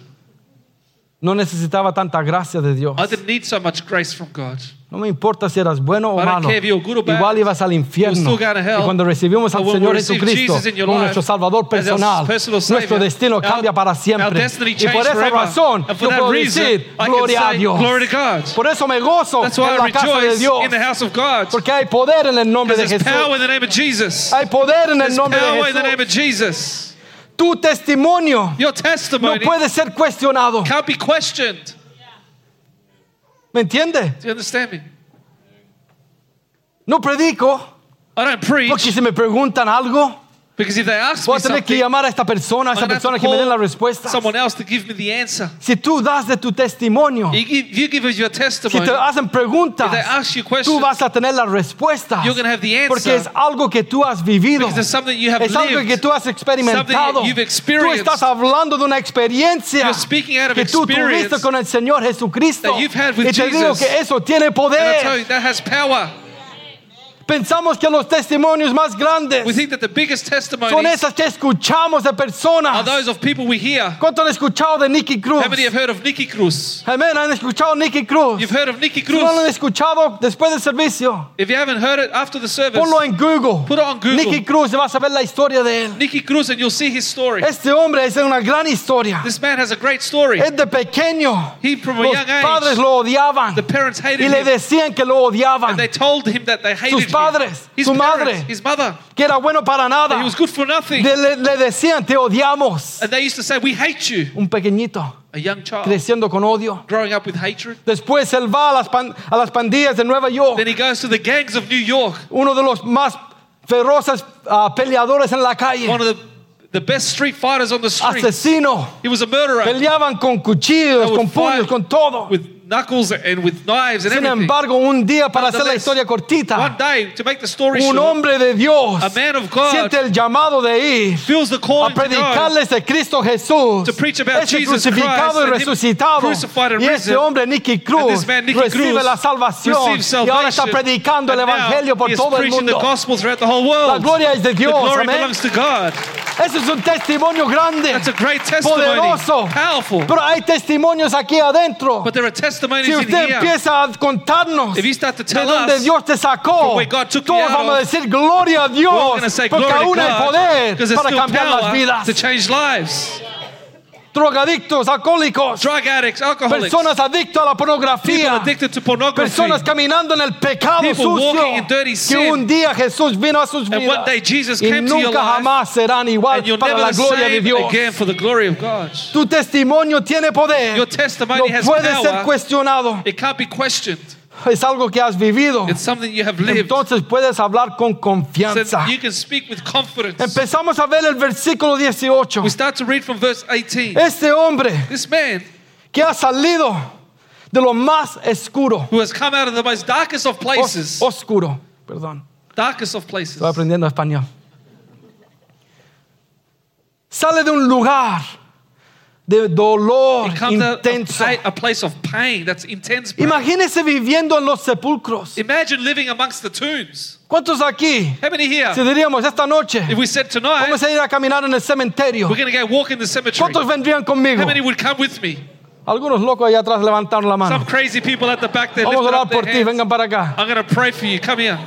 Speaker 2: No necesitaba tanta gracia de Dios.
Speaker 3: I didn't need so much grace from God.
Speaker 2: No me importa si eras bueno o malo. Igual ibas al infierno. Y cuando recibimos al Señor Jesucristo como nuestro Salvador personal,
Speaker 3: personal
Speaker 2: nuestro
Speaker 3: Savior,
Speaker 2: destino
Speaker 3: our-
Speaker 2: cambia para siempre. Y por esa
Speaker 3: forever.
Speaker 2: razón yo puedo
Speaker 3: reason,
Speaker 2: decir gloria a Dios. Por eso me gozo
Speaker 3: That's
Speaker 2: en la casa de Dios.
Speaker 3: in the house of God.
Speaker 2: Porque hay poder en el nombre de Jesús. Hay poder en el nombre de Jesús. Tu testimonio
Speaker 3: Your
Speaker 2: no puede ser cuestionado.
Speaker 3: can't be questioned.
Speaker 2: ¿Me entiende?
Speaker 3: Do you understand me?
Speaker 2: No predico
Speaker 3: I don't preach
Speaker 2: porque si me preguntan algo,
Speaker 3: because if they ask
Speaker 2: voy
Speaker 3: me
Speaker 2: tener que
Speaker 3: something,
Speaker 2: llamar a esta persona, a
Speaker 3: I'm
Speaker 2: esa
Speaker 3: gonna have to
Speaker 2: persona que me la
Speaker 3: call
Speaker 2: respuesta.
Speaker 3: someone else to give me the answer.
Speaker 2: Si tú das de tu testimonio,
Speaker 3: You give, you give us your
Speaker 2: si
Speaker 3: testimony.
Speaker 2: te hacen preguntas,
Speaker 3: If they ask you
Speaker 2: tú
Speaker 3: questions,
Speaker 2: vas a tener la respuesta.
Speaker 3: you're going to have the answer.
Speaker 2: Porque es algo que tú has vivido.
Speaker 3: Because it's something you have
Speaker 2: Es algo
Speaker 3: lived.
Speaker 2: que tú has experimentado.
Speaker 3: Something you've
Speaker 2: Tú
Speaker 3: experienced.
Speaker 2: estás hablando de una experiencia
Speaker 3: You're speaking out of
Speaker 2: que tú
Speaker 3: experience
Speaker 2: tuviste con el Señor Jesucristo.
Speaker 3: that you've had with
Speaker 2: y te digo
Speaker 3: Jesus.
Speaker 2: que eso tiene
Speaker 3: And I tell
Speaker 2: poder.
Speaker 3: you, that has power.
Speaker 2: Pensamos que los testimonios más
Speaker 3: We think that the biggest
Speaker 2: son
Speaker 3: testimonies
Speaker 2: esas que escuchamos de
Speaker 3: are
Speaker 2: personas.
Speaker 3: those of people we hear.
Speaker 2: ¿Cuántos han escuchado de Nicky Cruz?
Speaker 3: How many have heard of Nicky Cruz?
Speaker 2: Amén, han escuchado Nicky Cruz.
Speaker 3: You've heard of Nicky
Speaker 2: Si no lo han
Speaker 3: Cruz.
Speaker 2: escuchado después del servicio,
Speaker 3: If you haven't heard it after the service,
Speaker 2: ponlo en Google.
Speaker 3: Put it on Google.
Speaker 2: Nicky Cruz, y vas a ver la historia de él.
Speaker 3: Nicky Cruz, and you'll see his story.
Speaker 2: Este hombre es una gran historia.
Speaker 3: This man has a great story.
Speaker 2: Es de pequeño.
Speaker 3: He, from a
Speaker 2: Los
Speaker 3: young
Speaker 2: padres
Speaker 3: age,
Speaker 2: lo odiaban
Speaker 3: the parents
Speaker 2: y
Speaker 3: hated
Speaker 2: le
Speaker 3: him.
Speaker 2: decían que lo odiaban,
Speaker 3: And they told him that they hated
Speaker 2: Sus
Speaker 3: him.
Speaker 2: Padres,
Speaker 3: His
Speaker 2: su
Speaker 3: parents,
Speaker 2: madre.
Speaker 3: his mother.
Speaker 2: que era bueno para nada.
Speaker 3: That he was good for nothing.
Speaker 2: Le, le- le decían, te odiamos.
Speaker 3: And they used to say, We hate you.
Speaker 2: Un pequeñito
Speaker 3: A young child
Speaker 2: creciendo con odio.
Speaker 3: growing up with hatred.
Speaker 2: Después él va a las, pan- a las pandillas de Nueva York,
Speaker 3: Then he goes to the gangs of New York,
Speaker 2: uno de los más feroces ah, peleadores en la calle,
Speaker 3: one of the, the best street fighters on the street.
Speaker 2: asesino.
Speaker 3: He was a murderer
Speaker 2: Peleaban con cuchillos, con puños, con todo.
Speaker 3: with knuckles and with knives and
Speaker 2: Sin
Speaker 3: everything.
Speaker 2: embargo, un día, para hacer la historia
Speaker 3: One
Speaker 2: cortita,
Speaker 3: day, to make the story
Speaker 2: un
Speaker 3: short,
Speaker 2: hombre de Dios
Speaker 3: A man of God
Speaker 2: siente el llamado de ir
Speaker 3: feels the
Speaker 2: a
Speaker 3: calling to go
Speaker 2: predicarles de Cristo Jesús,
Speaker 3: to preach about
Speaker 2: ese
Speaker 3: Jesus
Speaker 2: crucificado
Speaker 3: Christ
Speaker 2: y
Speaker 3: and him
Speaker 2: resucitado.
Speaker 3: crucified and
Speaker 2: Y ese
Speaker 3: risen.
Speaker 2: hombre, Nicky Cruz,
Speaker 3: this man, Nicky
Speaker 2: recibe
Speaker 3: Cruz,
Speaker 2: la salvación
Speaker 3: receives
Speaker 2: y ahora está
Speaker 3: salvation.
Speaker 2: predicando el
Speaker 3: And now
Speaker 2: evangelio por
Speaker 3: he is
Speaker 2: todo el
Speaker 3: preaching
Speaker 2: mundo.
Speaker 3: the gospel throughout the whole world.
Speaker 2: La gloria es de Dios,
Speaker 3: the glory
Speaker 2: amén.
Speaker 3: belongs to God.
Speaker 2: Eso es un testimonio grande,
Speaker 3: That's a great testimony.
Speaker 2: poderoso.
Speaker 3: Powerful.
Speaker 2: Pero hay testimonios aquí adentro.
Speaker 3: But there are
Speaker 2: Si usted empieza a contarnos de donde Dios te sacó, todos vamos a decir gloria a Dios, porque aún hay poder para cambiar las vidas. Drogadictos, alcohólicos,
Speaker 3: Drug addicts, alcoholics,
Speaker 2: personas adictas a la pornografía, personas caminando en el pecado
Speaker 3: People
Speaker 2: sucio,
Speaker 3: in dirty
Speaker 2: que
Speaker 3: sin.
Speaker 2: un día Jesús vino a sus
Speaker 3: And
Speaker 2: vidas
Speaker 3: one day Jesus
Speaker 2: y nunca jamás serán igual para la gloria de Dios.
Speaker 3: again for the glory of God.
Speaker 2: Tu testimonio tiene poder,
Speaker 3: Your testimony
Speaker 2: no
Speaker 3: has
Speaker 2: puede ser cuestionado,
Speaker 3: It can't be questioned.
Speaker 2: Es algo que has vivido.
Speaker 3: It's something you have lived.
Speaker 2: Entonces puedes hablar con
Speaker 3: So
Speaker 2: confianza.
Speaker 3: you can speak with confidence.
Speaker 2: Empezamos a ver el versículo 18.
Speaker 3: We start to read from verse 18.
Speaker 2: Este hombre
Speaker 3: This man
Speaker 2: que ha salido de lo más oscuro,
Speaker 3: who has come out of the most darkest of
Speaker 2: os-
Speaker 3: places,
Speaker 2: oscuro, perdón,
Speaker 3: darkest of places,
Speaker 2: estoy aprendiendo español. Sale de un lugar de dolor intenso.
Speaker 3: pa- a place of pain that's intense. pain.
Speaker 2: Imagínese viviendo en los sepulcros.
Speaker 3: Imagine living amongst the tombs.
Speaker 2: ¿Cuántos aquí?
Speaker 3: How many here?
Speaker 2: Si diríamos esta noche,
Speaker 3: If we said tonight,
Speaker 2: vamos a ir a caminar en el cementerio.
Speaker 3: we're going to go walk in the cemetery,
Speaker 2: ¿Cuántos vendrían conmigo?
Speaker 3: how many would come with me?
Speaker 2: Algunos locos allá atrás levantaron la mano.
Speaker 3: Some crazy people at the back there
Speaker 2: Vamos a orar por ti, vengan para acá.
Speaker 3: I'm going to pray for you. Come here.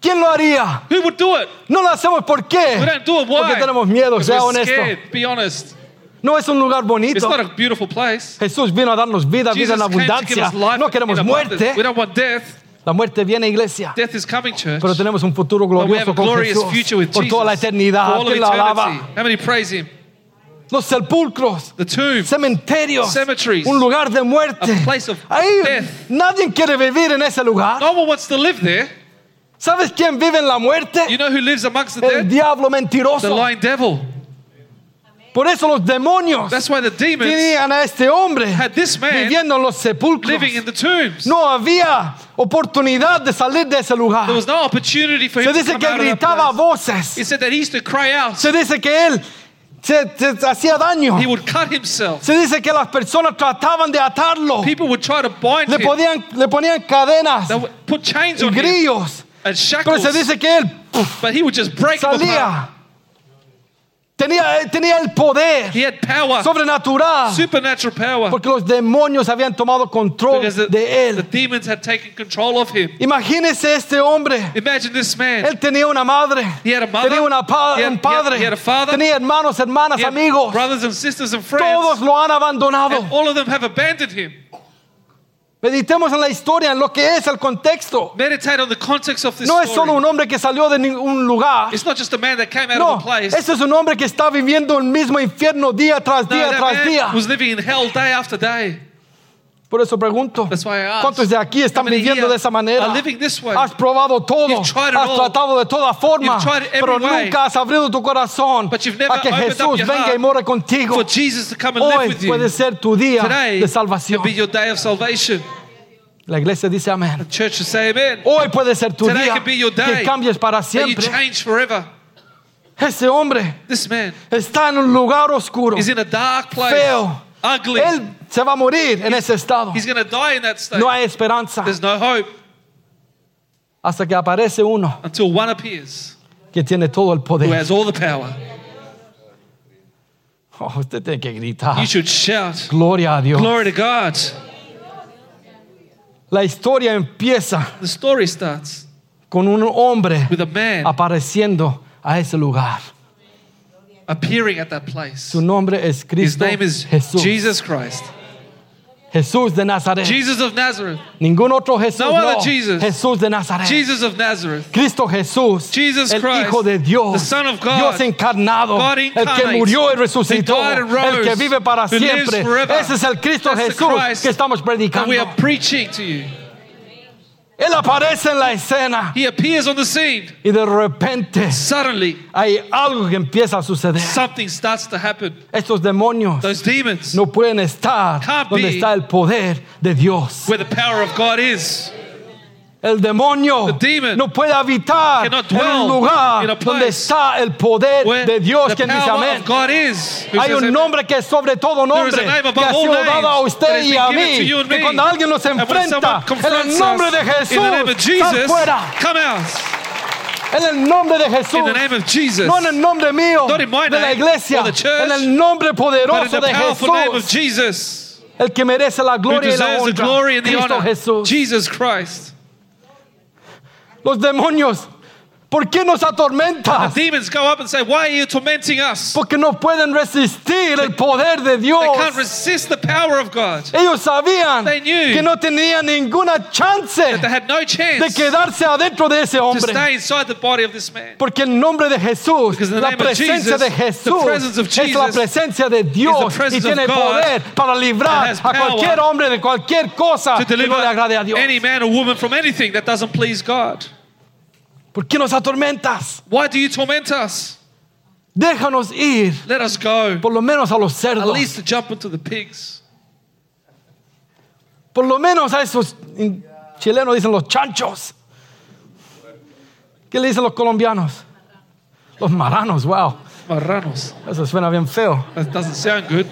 Speaker 2: ¿Quién lo haría?
Speaker 3: Who would do it?
Speaker 2: No lo hacemos ¿por qué?
Speaker 3: We don't do it. Why?
Speaker 2: Porque tenemos miedo, sea
Speaker 3: we're
Speaker 2: honesto.
Speaker 3: scared. Be honest.
Speaker 2: No es un lugar
Speaker 3: It's
Speaker 2: bonito.
Speaker 3: not a beautiful place.
Speaker 2: Jesús vino a darnos vida, vida
Speaker 3: Jesus
Speaker 2: en
Speaker 3: to give
Speaker 2: abundancia. No queremos muerte.
Speaker 3: We don't want death.
Speaker 2: La muerte viene, iglesia.
Speaker 3: Death is coming, church.
Speaker 2: Pero tenemos un futuro glorioso con Jesús.
Speaker 3: future with
Speaker 2: Por
Speaker 3: Jesus.
Speaker 2: toda la eternidad. ¿Quién la alaba?
Speaker 3: How many praise Him?
Speaker 2: Los sepulcros.
Speaker 3: The tomb.
Speaker 2: Cementerios.
Speaker 3: Cemeteries.
Speaker 2: Un lugar de muerte.
Speaker 3: A place of
Speaker 2: Ahí
Speaker 3: death.
Speaker 2: nadie quiere vivir en ese lugar.
Speaker 3: No one wants to live there.
Speaker 2: ¿Sabes quién vive en la muerte?
Speaker 3: You know who lives amongst the
Speaker 2: El
Speaker 3: dead?
Speaker 2: diablo
Speaker 3: The
Speaker 2: mentiroso.
Speaker 3: lying devil.
Speaker 2: Por eso los demonios
Speaker 3: That's why the demons
Speaker 2: tenían a este hombre
Speaker 3: had this man
Speaker 2: viviendo en los sepulcros.
Speaker 3: living in the tombs.
Speaker 2: No había oportunidad de salir de ese lugar.
Speaker 3: There was no opportunity for
Speaker 2: Se
Speaker 3: him to
Speaker 2: dice
Speaker 3: come
Speaker 2: que
Speaker 3: out of that
Speaker 2: gritaba a
Speaker 3: place.
Speaker 2: voces.
Speaker 3: It said that he used to cry out.
Speaker 2: Se dice que él se, se hacía daño.
Speaker 3: He would cut himself.
Speaker 2: Se dice que las personas trataban de atarlo.
Speaker 3: People would try to bind
Speaker 2: Le,
Speaker 3: him.
Speaker 2: podían, le ponían cadenas
Speaker 3: They would put chains
Speaker 2: y
Speaker 3: on him
Speaker 2: grillos.
Speaker 3: And
Speaker 2: Pero se dice que él puf,
Speaker 3: But he would just break them apart.
Speaker 2: salía. Tenía, eh, tenía el poder
Speaker 3: He had power,
Speaker 2: sobrenatural.
Speaker 3: supernatural power.
Speaker 2: Porque los demonios habían tomado control
Speaker 3: Because the,
Speaker 2: de
Speaker 3: the
Speaker 2: él.
Speaker 3: demons had taken control of him.
Speaker 2: Imagínese este hombre.
Speaker 3: Imagine this man.
Speaker 2: Él tenía una madre,
Speaker 3: He had a mother.
Speaker 2: tenía una pa-
Speaker 3: He had-
Speaker 2: un padre,
Speaker 3: he had a father.
Speaker 2: tenía hermanos, hermanas,
Speaker 3: He had
Speaker 2: amigos.
Speaker 3: brothers and sisters and
Speaker 2: Todos
Speaker 3: friends.
Speaker 2: lo han abandonado.
Speaker 3: And all of them have abandoned him.
Speaker 2: Meditemos en la historia, en lo que es el contexto.
Speaker 3: Meditate on the context of this
Speaker 2: No es solo un hombre que salió de ningún lugar.
Speaker 3: It's not just a man that came out
Speaker 2: No,
Speaker 3: of a place.
Speaker 2: ese es un hombre que está viviendo el mismo infierno día tras
Speaker 3: No,
Speaker 2: día tras día.
Speaker 3: was living in hell day after day.
Speaker 2: Por eso pregunto, ¿cuántos de aquí están viviendo de esa manera? Has probado todo, has tratado de toda forma, pero nunca has abrido tu corazón a que Jesús venga y more contigo. Hoy puede ser tu día de salvación. La iglesia dice amén. Hoy puede ser tu día que cambies para siempre.
Speaker 3: change forever.
Speaker 2: Ese hombre está en un lugar oscuro,
Speaker 3: is in a dark place.
Speaker 2: feo.
Speaker 3: Ugly.
Speaker 2: Él se va a morir en ese estado.
Speaker 3: He's going to die in that state.
Speaker 2: No hay esperanza.
Speaker 3: There's no hope.
Speaker 2: hasta que aparece uno
Speaker 3: until one appears
Speaker 2: que tiene todo el
Speaker 3: who
Speaker 2: poder.
Speaker 3: has all the power.
Speaker 2: Oh, usted tiene que gritar.
Speaker 3: You should shout,
Speaker 2: Gloria a Dios.
Speaker 3: Glory to God.
Speaker 2: La historia empieza
Speaker 3: The story starts
Speaker 2: con un hombre
Speaker 3: with a man
Speaker 2: apareciendo a ese lugar.
Speaker 3: Appearing at that place.
Speaker 2: Su nombre es
Speaker 3: His name is
Speaker 2: Jesús.
Speaker 3: Jesus Christ.
Speaker 2: Jesús de Nazaret.
Speaker 3: Jesus of Nazareth.
Speaker 2: Ningún otro Jesús.
Speaker 3: No other
Speaker 2: no.
Speaker 3: Jesus.
Speaker 2: Jesús de Nazaret.
Speaker 3: Jesus of Nazareth.
Speaker 2: Cristo Jesús,
Speaker 3: Jesus
Speaker 2: el
Speaker 3: Christ,
Speaker 2: Hijo de Dios,
Speaker 3: the Son of God,
Speaker 2: Dios encarnado,
Speaker 3: God
Speaker 2: el que murió y resucitó,
Speaker 3: died and
Speaker 2: el que
Speaker 3: rose,
Speaker 2: vive para siempre.
Speaker 3: forever.
Speaker 2: Ese es el Cristo
Speaker 3: That's the
Speaker 2: Jesús que estamos
Speaker 3: that we are preaching to you.
Speaker 2: Él aparece en la escena
Speaker 3: He appears on the scene.
Speaker 2: y de repente
Speaker 3: Suddenly,
Speaker 2: hay algo que empieza a suceder.
Speaker 3: something starts to happen.
Speaker 2: Estos demonios
Speaker 3: Those demons,
Speaker 2: no pueden estar donde está el poder de Dios.
Speaker 3: where the power of God is,
Speaker 2: El demonio
Speaker 3: The demon
Speaker 2: no puede habitar en un lugar donde
Speaker 3: place
Speaker 2: está el poder
Speaker 3: where
Speaker 2: de Dios. Quien dice amén. Hay un nombre que es sobre todo nombre que ha sido dado a usted y a mí. Que cuando alguien nos enfrenta, en el nombre de Jesús, sal fuera. En el nombre de Jesús. No en el nombre mío, de la iglesia, en el nombre poderoso de Jesús, el que merece la gloria y la honra, Cristo Jesús.
Speaker 3: Jesus Christ.
Speaker 2: Los demonios, ¿por qué nos
Speaker 3: The
Speaker 2: atormentas?
Speaker 3: demons go up and say, Why are you tormenting us?
Speaker 2: Porque no pueden resistir el poder de Dios.
Speaker 3: They can't resist the power of God.
Speaker 2: Ellos sabían
Speaker 3: They knew
Speaker 2: que no tenían ninguna chance
Speaker 3: That they
Speaker 2: de
Speaker 3: had no chance to
Speaker 2: quedarse adentro de ese hombre.
Speaker 3: stay inside the body of this man.
Speaker 2: Porque el nombre de Jesús, la presencia
Speaker 3: Jesus,
Speaker 2: de
Speaker 3: the
Speaker 2: Jesús,
Speaker 3: presence of
Speaker 2: es la presencia de Dios y
Speaker 3: presence of
Speaker 2: tiene
Speaker 3: God
Speaker 2: poder para librar a cualquier hombre de cualquier cosa
Speaker 3: To
Speaker 2: que no le agrade a Dios.
Speaker 3: any man or woman from anything that doesn't please God.
Speaker 2: ¿Por qué nos atormentas?
Speaker 3: Why do you torment us?
Speaker 2: Déjanos ir,
Speaker 3: Let us go.
Speaker 2: por lo menos a los
Speaker 3: At
Speaker 2: cerdos,
Speaker 3: least to jump into the pigs.
Speaker 2: por lo menos a esos en chilenos dicen los chanchos. ¿Qué le dicen los colombianos? Los maranos, wow.
Speaker 3: Marranos.
Speaker 2: Eso suena bien feo.
Speaker 3: That doesn't sound good.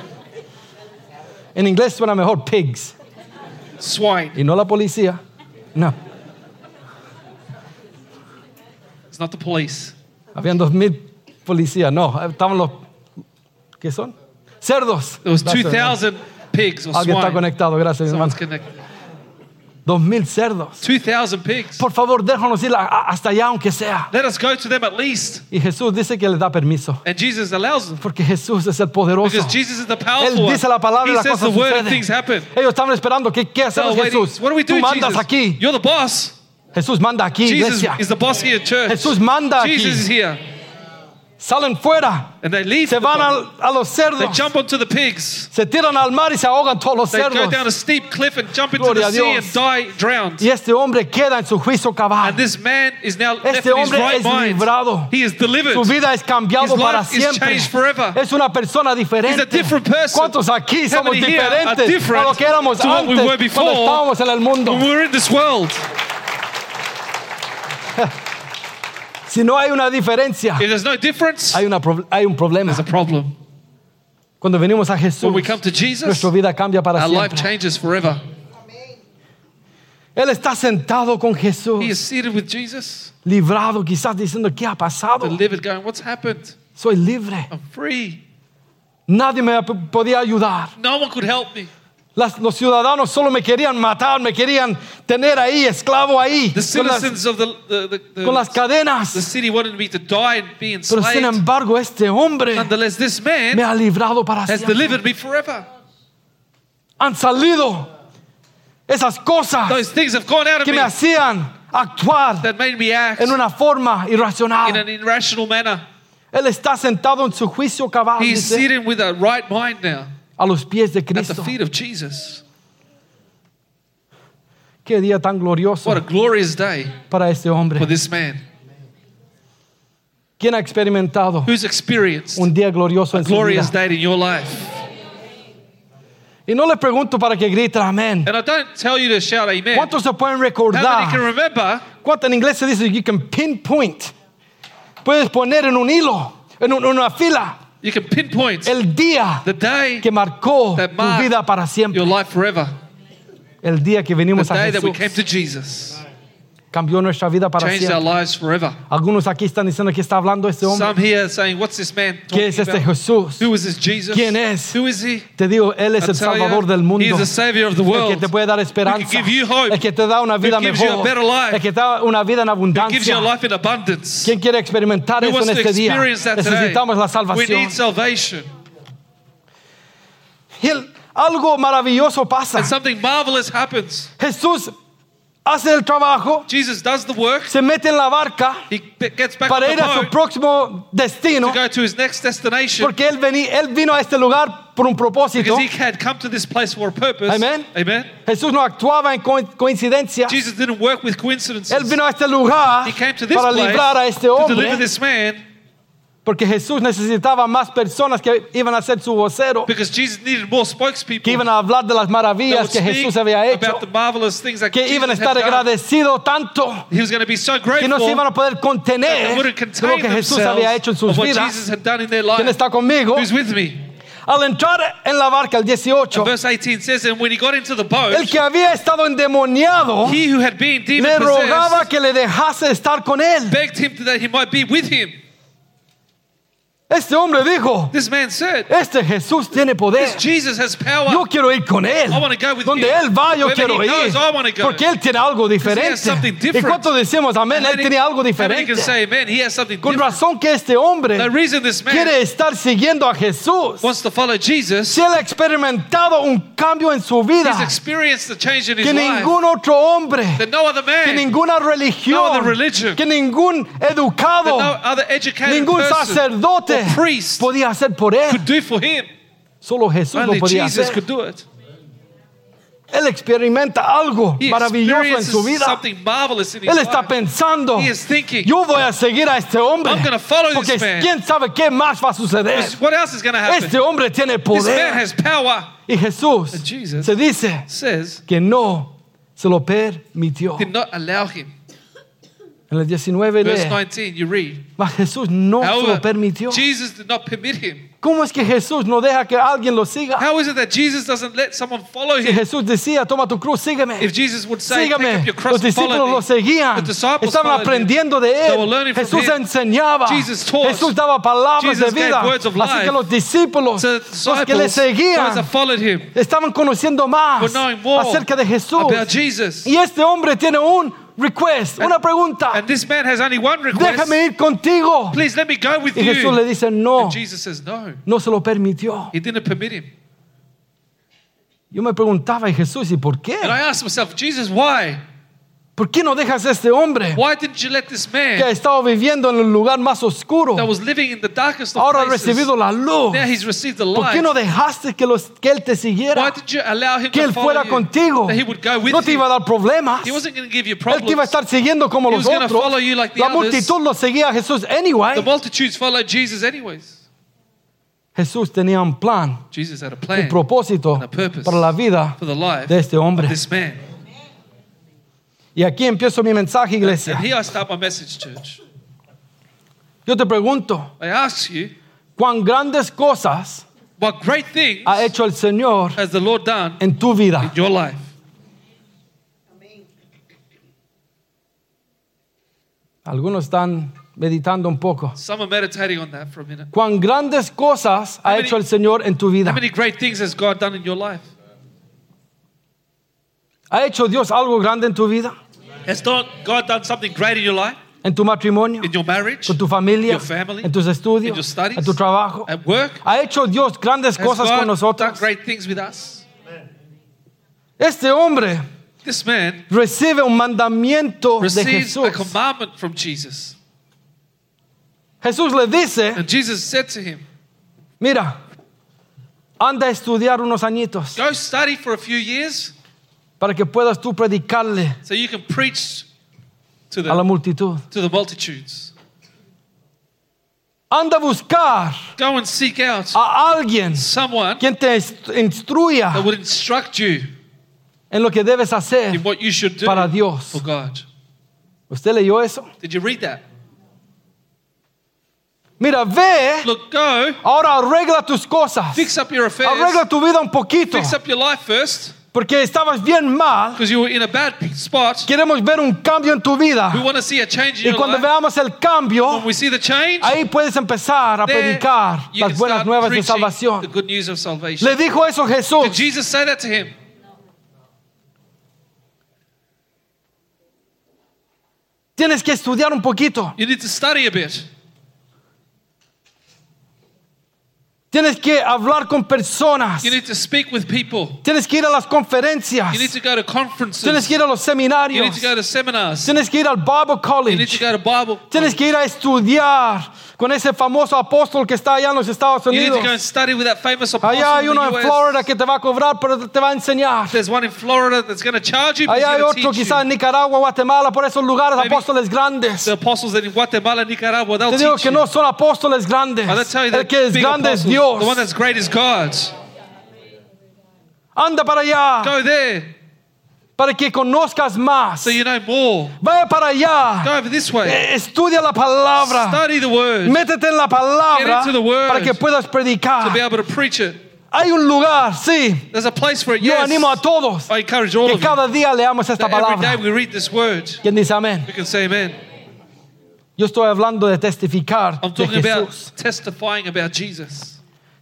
Speaker 2: En inglés suena mejor pigs.
Speaker 3: Swine.
Speaker 2: Y no la policía. No.
Speaker 3: It's not the police.
Speaker 2: Habían dos mil policías. No, estaban los. ¿Qué son? Cerdos.
Speaker 3: There was 2,000 pigs or
Speaker 2: Alguien está
Speaker 3: swine.
Speaker 2: conectado, gracias, hermano.
Speaker 3: Someone's connected.
Speaker 2: Dos mil cerdos.
Speaker 3: 2,000 pigs.
Speaker 2: Por favor, déjanos ir a- a- hasta allá, aunque sea.
Speaker 3: Let us go to them at least.
Speaker 2: Y Jesús dice que les da permiso.
Speaker 3: And Jesus allows them.
Speaker 2: Porque Jesús es el poderoso.
Speaker 3: Because Jesus is the
Speaker 2: Él
Speaker 3: powerful one.
Speaker 2: dice la palabra y
Speaker 3: He
Speaker 2: las
Speaker 3: says the
Speaker 2: cosas
Speaker 3: word and things happen.
Speaker 2: Ellos estaban esperando. ¿Qué, qué
Speaker 3: They're
Speaker 2: hacemos,
Speaker 3: waiting.
Speaker 2: Jesús?
Speaker 3: What do we do,
Speaker 2: Tú mandas
Speaker 3: Jesus?
Speaker 2: aquí.
Speaker 3: You're the boss.
Speaker 2: Jesús manda aquí,
Speaker 3: Jesus
Speaker 2: iglesia.
Speaker 3: is the boss here church.
Speaker 2: Jesús manda aquí.
Speaker 3: Jesus is here.
Speaker 2: Salen fuera.
Speaker 3: And they leave.
Speaker 2: Se van al- a, los
Speaker 3: They jump onto the pigs.
Speaker 2: Se tiran al mar y se ahogan todos los
Speaker 3: They go down a steep cliff and jump into
Speaker 2: Gloria
Speaker 3: the sea and die drowned.
Speaker 2: Y este hombre queda en su juicio cabal.
Speaker 3: And this man is now left
Speaker 2: Este
Speaker 3: in his right mind.
Speaker 2: librado.
Speaker 3: He is delivered.
Speaker 2: Su vida es cambiado
Speaker 3: His
Speaker 2: para
Speaker 3: life is
Speaker 2: siempre.
Speaker 3: changed forever.
Speaker 2: Es una persona diferente.
Speaker 3: He's a different person.
Speaker 2: ¿Cuántos aquí
Speaker 3: How
Speaker 2: somos
Speaker 3: many here are
Speaker 2: diferentes
Speaker 3: different
Speaker 2: a lo que éramos
Speaker 3: what we were before
Speaker 2: cuando estábamos en el mundo?
Speaker 3: When we were in this world,
Speaker 2: Si no hay una diferencia,
Speaker 3: if there's no difference,
Speaker 2: hay, una hay un problema.
Speaker 3: there's a problem.
Speaker 2: Cuando venimos a Jesús,
Speaker 3: When we come to Jesus,
Speaker 2: nuestra vida cambia para
Speaker 3: our life
Speaker 2: siempre.
Speaker 3: changes forever.
Speaker 2: Él está sentado con Jesús,
Speaker 3: He is seated with Jesus,
Speaker 2: librado, quizás diciendo, ¿qué ha pasado?
Speaker 3: delivered, going, What's happened?
Speaker 2: Soy libre.
Speaker 3: I'm free.
Speaker 2: Nadie me p- podía ayudar.
Speaker 3: No one could help me.
Speaker 2: Las- los ciudadanos solo me querían matar, me querían tener ahí, esclavo ahí,
Speaker 3: The
Speaker 2: con las,
Speaker 3: citizens of the, the, the,
Speaker 2: con las cadenas.
Speaker 3: the city wanted me to die and be
Speaker 2: Pero sin embargo, este hombre me
Speaker 3: man
Speaker 2: ha librado para
Speaker 3: has
Speaker 2: siempre.
Speaker 3: delivered me forever.
Speaker 2: Han salido esas cosas
Speaker 3: Those things have gone out of
Speaker 2: que
Speaker 3: me
Speaker 2: me hacían actuar
Speaker 3: that made me act
Speaker 2: en una forma
Speaker 3: in
Speaker 2: irracional.
Speaker 3: an irrational manner.
Speaker 2: Él está sentado en su juicio cabal
Speaker 3: He is
Speaker 2: dice,
Speaker 3: seated with a right mind now
Speaker 2: a los pies de
Speaker 3: at the
Speaker 2: Cristo.
Speaker 3: feet of Jesus.
Speaker 2: Qué día tan glorioso
Speaker 3: What a glorious day
Speaker 2: para este hombre.
Speaker 3: for this man
Speaker 2: ¿Quién ha experimentado
Speaker 3: who's experienced
Speaker 2: un día glorioso
Speaker 3: a
Speaker 2: en su vida?
Speaker 3: day in your life.
Speaker 2: Y no le pregunto para que grite amén.
Speaker 3: And I don't tell you to shout amen.
Speaker 2: ¿Cuántos se pueden
Speaker 3: many can
Speaker 2: recordar?
Speaker 3: remember?
Speaker 2: ¿Cuánto en inglés se dice you can pinpoint? Puedes poner en un hilo, en un- una fila,
Speaker 3: You can pinpoint
Speaker 2: el día
Speaker 3: the day,
Speaker 2: que marcó
Speaker 3: that
Speaker 2: tu
Speaker 3: marked
Speaker 2: vida para siempre.
Speaker 3: your life forever.
Speaker 2: El día que
Speaker 3: The
Speaker 2: venimos a
Speaker 3: day that we came to Jesus.
Speaker 2: Cambió nuestra vida para
Speaker 3: changed our
Speaker 2: siempre.
Speaker 3: lives forever.
Speaker 2: Algunos aquí están diciendo que está hablando este hombre.
Speaker 3: Some here saying, What's this man
Speaker 2: ¿Qué es este
Speaker 3: about?
Speaker 2: Jesús?
Speaker 3: Who is this Jesus?
Speaker 2: ¿Quién es?
Speaker 3: Who is he?
Speaker 2: Te digo, Él es
Speaker 3: I
Speaker 2: el Salvador
Speaker 3: you,
Speaker 2: del mundo.
Speaker 3: He is the Savior of the
Speaker 2: El
Speaker 3: world.
Speaker 2: que te puede dar esperanza.
Speaker 3: give you hope.
Speaker 2: El que te da una vida
Speaker 3: Who gives you a
Speaker 2: mejor.
Speaker 3: better life.
Speaker 2: El que te da una vida en
Speaker 3: Who gives you a
Speaker 2: abundancia.
Speaker 3: life in abundance.
Speaker 2: ¿Quién quiere experimentar
Speaker 3: Who
Speaker 2: eso en este día?
Speaker 3: experience that today?
Speaker 2: Necesitamos la
Speaker 3: We
Speaker 2: salvación.
Speaker 3: need salvation.
Speaker 2: El- algo maravilloso pasa.
Speaker 3: And something marvelous happens.
Speaker 2: Jesús hace el trabajo,
Speaker 3: Jesus does the work.
Speaker 2: se mete en la barca
Speaker 3: He gets back on
Speaker 2: para
Speaker 3: the
Speaker 2: ir a su
Speaker 3: boat
Speaker 2: próximo destino,
Speaker 3: to go to his next destination
Speaker 2: porque él, vení- él vino a este lugar por un propósito.
Speaker 3: because he had come to this place for a purpose.
Speaker 2: Amen.
Speaker 3: Amen.
Speaker 2: Jesús no actuaba en co- coincidencia.
Speaker 3: Jesus didn't work with coincidences.
Speaker 2: Él vino a este lugar
Speaker 3: He came to this
Speaker 2: para
Speaker 3: place
Speaker 2: librar a este
Speaker 3: to
Speaker 2: hombre,
Speaker 3: deliver this man
Speaker 2: porque Jesús necesitaba más personas que iban a ser su vocero,
Speaker 3: because Jesus needed more spokespeople
Speaker 2: que iban a hablar de las maravillas que Jesús había hecho,
Speaker 3: about the marvelous things that
Speaker 2: que iban a estar agradecidos tanto
Speaker 3: He was going to be so
Speaker 2: que no se iban a poder contener lo que Jesús había hecho en sus vidas. ¿Quién está conmigo? Al entrar en la barca, el 18,
Speaker 3: Verse 18 says, and when he got into the boat,
Speaker 2: el que había estado endemoniado
Speaker 3: he who had been demon
Speaker 2: le rogaba que le dejase estar con él.
Speaker 3: begged him that he might be with him.
Speaker 2: Este hombre dijo,
Speaker 3: This man said,
Speaker 2: este Jesús tiene poder.
Speaker 3: This Jesus has power.
Speaker 2: Yo quiero ir con él.
Speaker 3: I wanna go with
Speaker 2: Donde
Speaker 3: him.
Speaker 2: él va, yo
Speaker 3: Wherever
Speaker 2: quiero ir.
Speaker 3: goes, I go.
Speaker 2: Porque él tiene algo diferente. ¿Y cuánto decimos amén? Él tiene algo diferente.
Speaker 3: say, he has something
Speaker 2: Con
Speaker 3: different.
Speaker 2: razón que este hombre quiere estar siguiendo a Jesús.
Speaker 3: wants to follow Jesus,
Speaker 2: Si él ha experimentado un cambio en su vida
Speaker 3: he's experienced the change in his
Speaker 2: que
Speaker 3: life
Speaker 2: ningún otro hombre,
Speaker 3: that no other
Speaker 2: que ninguna
Speaker 3: No
Speaker 2: religión,
Speaker 3: other religion.
Speaker 2: que ningún
Speaker 3: that
Speaker 2: educado,
Speaker 3: no other educated
Speaker 2: ningún
Speaker 3: person
Speaker 2: sacerdote
Speaker 3: priest
Speaker 2: podía hacer por él.
Speaker 3: could do for him.
Speaker 2: Solo Jesús lo
Speaker 3: Only
Speaker 2: podía
Speaker 3: Jesus
Speaker 2: hacer.
Speaker 3: could do it.
Speaker 2: Él experimenta algo
Speaker 3: He
Speaker 2: maravilloso en su vida.
Speaker 3: something marvelous in his
Speaker 2: Él está
Speaker 3: life.
Speaker 2: pensando,
Speaker 3: He is thinking,
Speaker 2: yo voy a seguir a este hombre. Porque quién sabe qué más va a suceder.
Speaker 3: what else is going to happen?
Speaker 2: Este hombre tiene poder.
Speaker 3: has power.
Speaker 2: Y Jesús se dice
Speaker 3: Says,
Speaker 2: que no se lo permitió.
Speaker 3: did not allow him.
Speaker 2: En el 19
Speaker 3: Verse
Speaker 2: lee,
Speaker 3: 19, you read.
Speaker 2: mas Jesús no se lo
Speaker 3: However,
Speaker 2: permitió.
Speaker 3: Jesus did not permit him.
Speaker 2: ¿Cómo es que Jesús no deja que alguien lo siga?
Speaker 3: How is it that Jesus doesn't let someone follow
Speaker 2: Si
Speaker 3: him?
Speaker 2: Jesús decía, toma tu cruz, sígueme.
Speaker 3: If Jesus would say, take
Speaker 2: Sígame.
Speaker 3: up your cross
Speaker 2: Los discípulos lo seguían.
Speaker 3: the disciples
Speaker 2: Estaban
Speaker 3: him.
Speaker 2: aprendiendo de él. Jesús enseñaba.
Speaker 3: Jesus taught.
Speaker 2: Jesús daba palabras
Speaker 3: Jesus
Speaker 2: de
Speaker 3: gave
Speaker 2: vida.
Speaker 3: words of
Speaker 2: Así que los discípulos, los que le seguían,
Speaker 3: him,
Speaker 2: estaban conociendo más
Speaker 3: more
Speaker 2: acerca de Jesús.
Speaker 3: about Jesus.
Speaker 2: Y este hombre tiene un request, una pregunta.
Speaker 3: And this man has only one request.
Speaker 2: Déjame ir contigo.
Speaker 3: Please let me go with
Speaker 2: Y
Speaker 3: you.
Speaker 2: Jesús le dice, no,
Speaker 3: And Jesus says, no.
Speaker 2: no se lo permitió.
Speaker 3: He didn't permit him.
Speaker 2: Yo me preguntaba, y Jesús, ¿y por
Speaker 3: And? I asked myself, Jesus, why?
Speaker 2: ¿Por qué no dejas a este hombre
Speaker 3: Why didn't you let this
Speaker 2: que ha estado viviendo en el lugar más oscuro?
Speaker 3: that was living in the darkest of
Speaker 2: Ahora ha recibido la luz.
Speaker 3: now he's received the
Speaker 2: ¿Por qué no dejaste que, los, que él te
Speaker 3: Why
Speaker 2: siguiera?
Speaker 3: did you allow him
Speaker 2: Que
Speaker 3: to
Speaker 2: él fuera
Speaker 3: you?
Speaker 2: contigo.
Speaker 3: That he would go with
Speaker 2: No te iba a dar problemas.
Speaker 3: He wasn't going to give you
Speaker 2: Él te iba a estar siguiendo como
Speaker 3: He
Speaker 2: los
Speaker 3: was
Speaker 2: otros.
Speaker 3: follow you like the
Speaker 2: La
Speaker 3: others.
Speaker 2: multitud lo seguía a Jesús anyway.
Speaker 3: The multitudes followed Jesus anyways.
Speaker 2: Jesús tenía un plan,
Speaker 3: Jesus had a
Speaker 2: un
Speaker 3: plan
Speaker 2: propósito
Speaker 3: and a purpose
Speaker 2: para la vida
Speaker 3: for the life
Speaker 2: de este hombre.
Speaker 3: of this man.
Speaker 2: Y aquí empiezo mi mensaje, iglesia.
Speaker 3: And here I start my message, church.
Speaker 2: Yo te pregunto,
Speaker 3: I ask you,
Speaker 2: ¿cuán grandes cosas
Speaker 3: what great things
Speaker 2: ha hecho el Señor
Speaker 3: has the Lord done
Speaker 2: en tu vida?
Speaker 3: in your life?
Speaker 2: Algunos están meditando un poco.
Speaker 3: Some are meditating on that for a minute.
Speaker 2: ¿Cuán grandes cosas ha
Speaker 3: many-
Speaker 2: hecho el Señor en tu vida?
Speaker 3: How many great things has God done in your life?
Speaker 2: ¿Ha hecho Dios algo grande en tu vida?
Speaker 3: Has God God done something great in your life?
Speaker 2: ¿En tu matrimonio?
Speaker 3: In your marriage?
Speaker 2: ¿Con tu familia?
Speaker 3: Your family?
Speaker 2: ¿En tus
Speaker 3: In
Speaker 2: estudios?
Speaker 3: your studies?
Speaker 2: ¿En tu trabajo?
Speaker 3: At work?
Speaker 2: ¿Ha hecho Dios grandes
Speaker 3: Has
Speaker 2: cosas con
Speaker 3: God done
Speaker 2: nosotros?
Speaker 3: great things with us?
Speaker 2: Este hombre
Speaker 3: This man
Speaker 2: recibe un mandamiento de
Speaker 3: receives a commandment from Jesus.
Speaker 2: Jesús le dice,
Speaker 3: And Jesus said to him,
Speaker 2: mira, anda a estudiar unos añitos
Speaker 3: Go study for a few years
Speaker 2: para que puedas tú predicarle
Speaker 3: so you can preach to
Speaker 2: a la
Speaker 3: the,
Speaker 2: multitud.
Speaker 3: to the multitudes.
Speaker 2: Anda a buscar
Speaker 3: Go and seek out
Speaker 2: a alguien
Speaker 3: someone
Speaker 2: quien te inst- instruya
Speaker 3: that would instruct you
Speaker 2: en lo que debes hacer
Speaker 3: in what you should do
Speaker 2: para Dios.
Speaker 3: for God.
Speaker 2: ¿Usted leyó eso?
Speaker 3: Did you read that?
Speaker 2: Mira, ve,
Speaker 3: Look, go,
Speaker 2: ahora arregla tus cosas.
Speaker 3: fix up your affairs,
Speaker 2: Arregla tu vida un poquito.
Speaker 3: fix up your life first,
Speaker 2: porque estabas bien mal,
Speaker 3: because you were in a bad spot.
Speaker 2: queremos ver un cambio en tu vida.
Speaker 3: We want to see a change in
Speaker 2: Y
Speaker 3: your
Speaker 2: cuando
Speaker 3: life.
Speaker 2: veamos el cambio,
Speaker 3: When we see the change,
Speaker 2: ahí puedes empezar a predicar
Speaker 3: you
Speaker 2: las
Speaker 3: can
Speaker 2: buenas
Speaker 3: start
Speaker 2: nuevas de
Speaker 3: preaching the
Speaker 2: salvación.
Speaker 3: good news of salvation.
Speaker 2: Le dijo eso
Speaker 3: Did
Speaker 2: Jesús.
Speaker 3: Jesus say that to him?
Speaker 2: Tienes que estudiar un poquito.
Speaker 3: You need to study a bit.
Speaker 2: Tienes que hablar con personas.
Speaker 3: You need to speak with people.
Speaker 2: Tienes que ir a las conferencias.
Speaker 3: You need to go to conferences.
Speaker 2: Tienes que ir a los
Speaker 3: You need
Speaker 2: seminarios.
Speaker 3: to go to seminars.
Speaker 2: Tienes que ir al Bible
Speaker 3: You need to
Speaker 2: College.
Speaker 3: go to Bible.
Speaker 2: Tienes que ir a estudiar con ese famoso apóstol que está allá en los Estados
Speaker 3: You need
Speaker 2: Unidos.
Speaker 3: to go and study with that famous apostle
Speaker 2: Allá hay uno en. Florida que te va a cobrar, pero te va a enseñar.
Speaker 3: There's one in Florida that's going to charge you,
Speaker 2: Allá hay otro quizás en Nicaragua, Guatemala, por esos lugares,
Speaker 3: Maybe-
Speaker 2: apóstoles grandes.
Speaker 3: The apostles in Guatemala, Nicaragua, they'll
Speaker 2: Te digo
Speaker 3: teach
Speaker 2: que
Speaker 3: you.
Speaker 2: no son apóstoles grandes. El que es grande es
Speaker 3: apostles,
Speaker 2: Dios.
Speaker 3: The one that's great is God.
Speaker 2: Anda para allá
Speaker 3: Go there
Speaker 2: para que conozcas más.
Speaker 3: so you know more.
Speaker 2: Vaya para allá.
Speaker 3: Go over this way.
Speaker 2: Eh, Estudia la palabra.
Speaker 3: Study the word
Speaker 2: Métete en la palabra
Speaker 3: Get into the word.
Speaker 2: para que puedas predicar.
Speaker 3: to be able to preach it.
Speaker 2: Hay un lugar, sí.
Speaker 3: There's a place for it.
Speaker 2: Yo
Speaker 3: Yes.
Speaker 2: animo a todos
Speaker 3: I encourage all
Speaker 2: que
Speaker 3: of you
Speaker 2: cada día leamos esta
Speaker 3: that every day we read this word.
Speaker 2: ¿Quién dice amén?
Speaker 3: We can say amen.
Speaker 2: Yo estoy hablando de testificar
Speaker 3: I'm
Speaker 2: de
Speaker 3: talking about testifying about Jesus.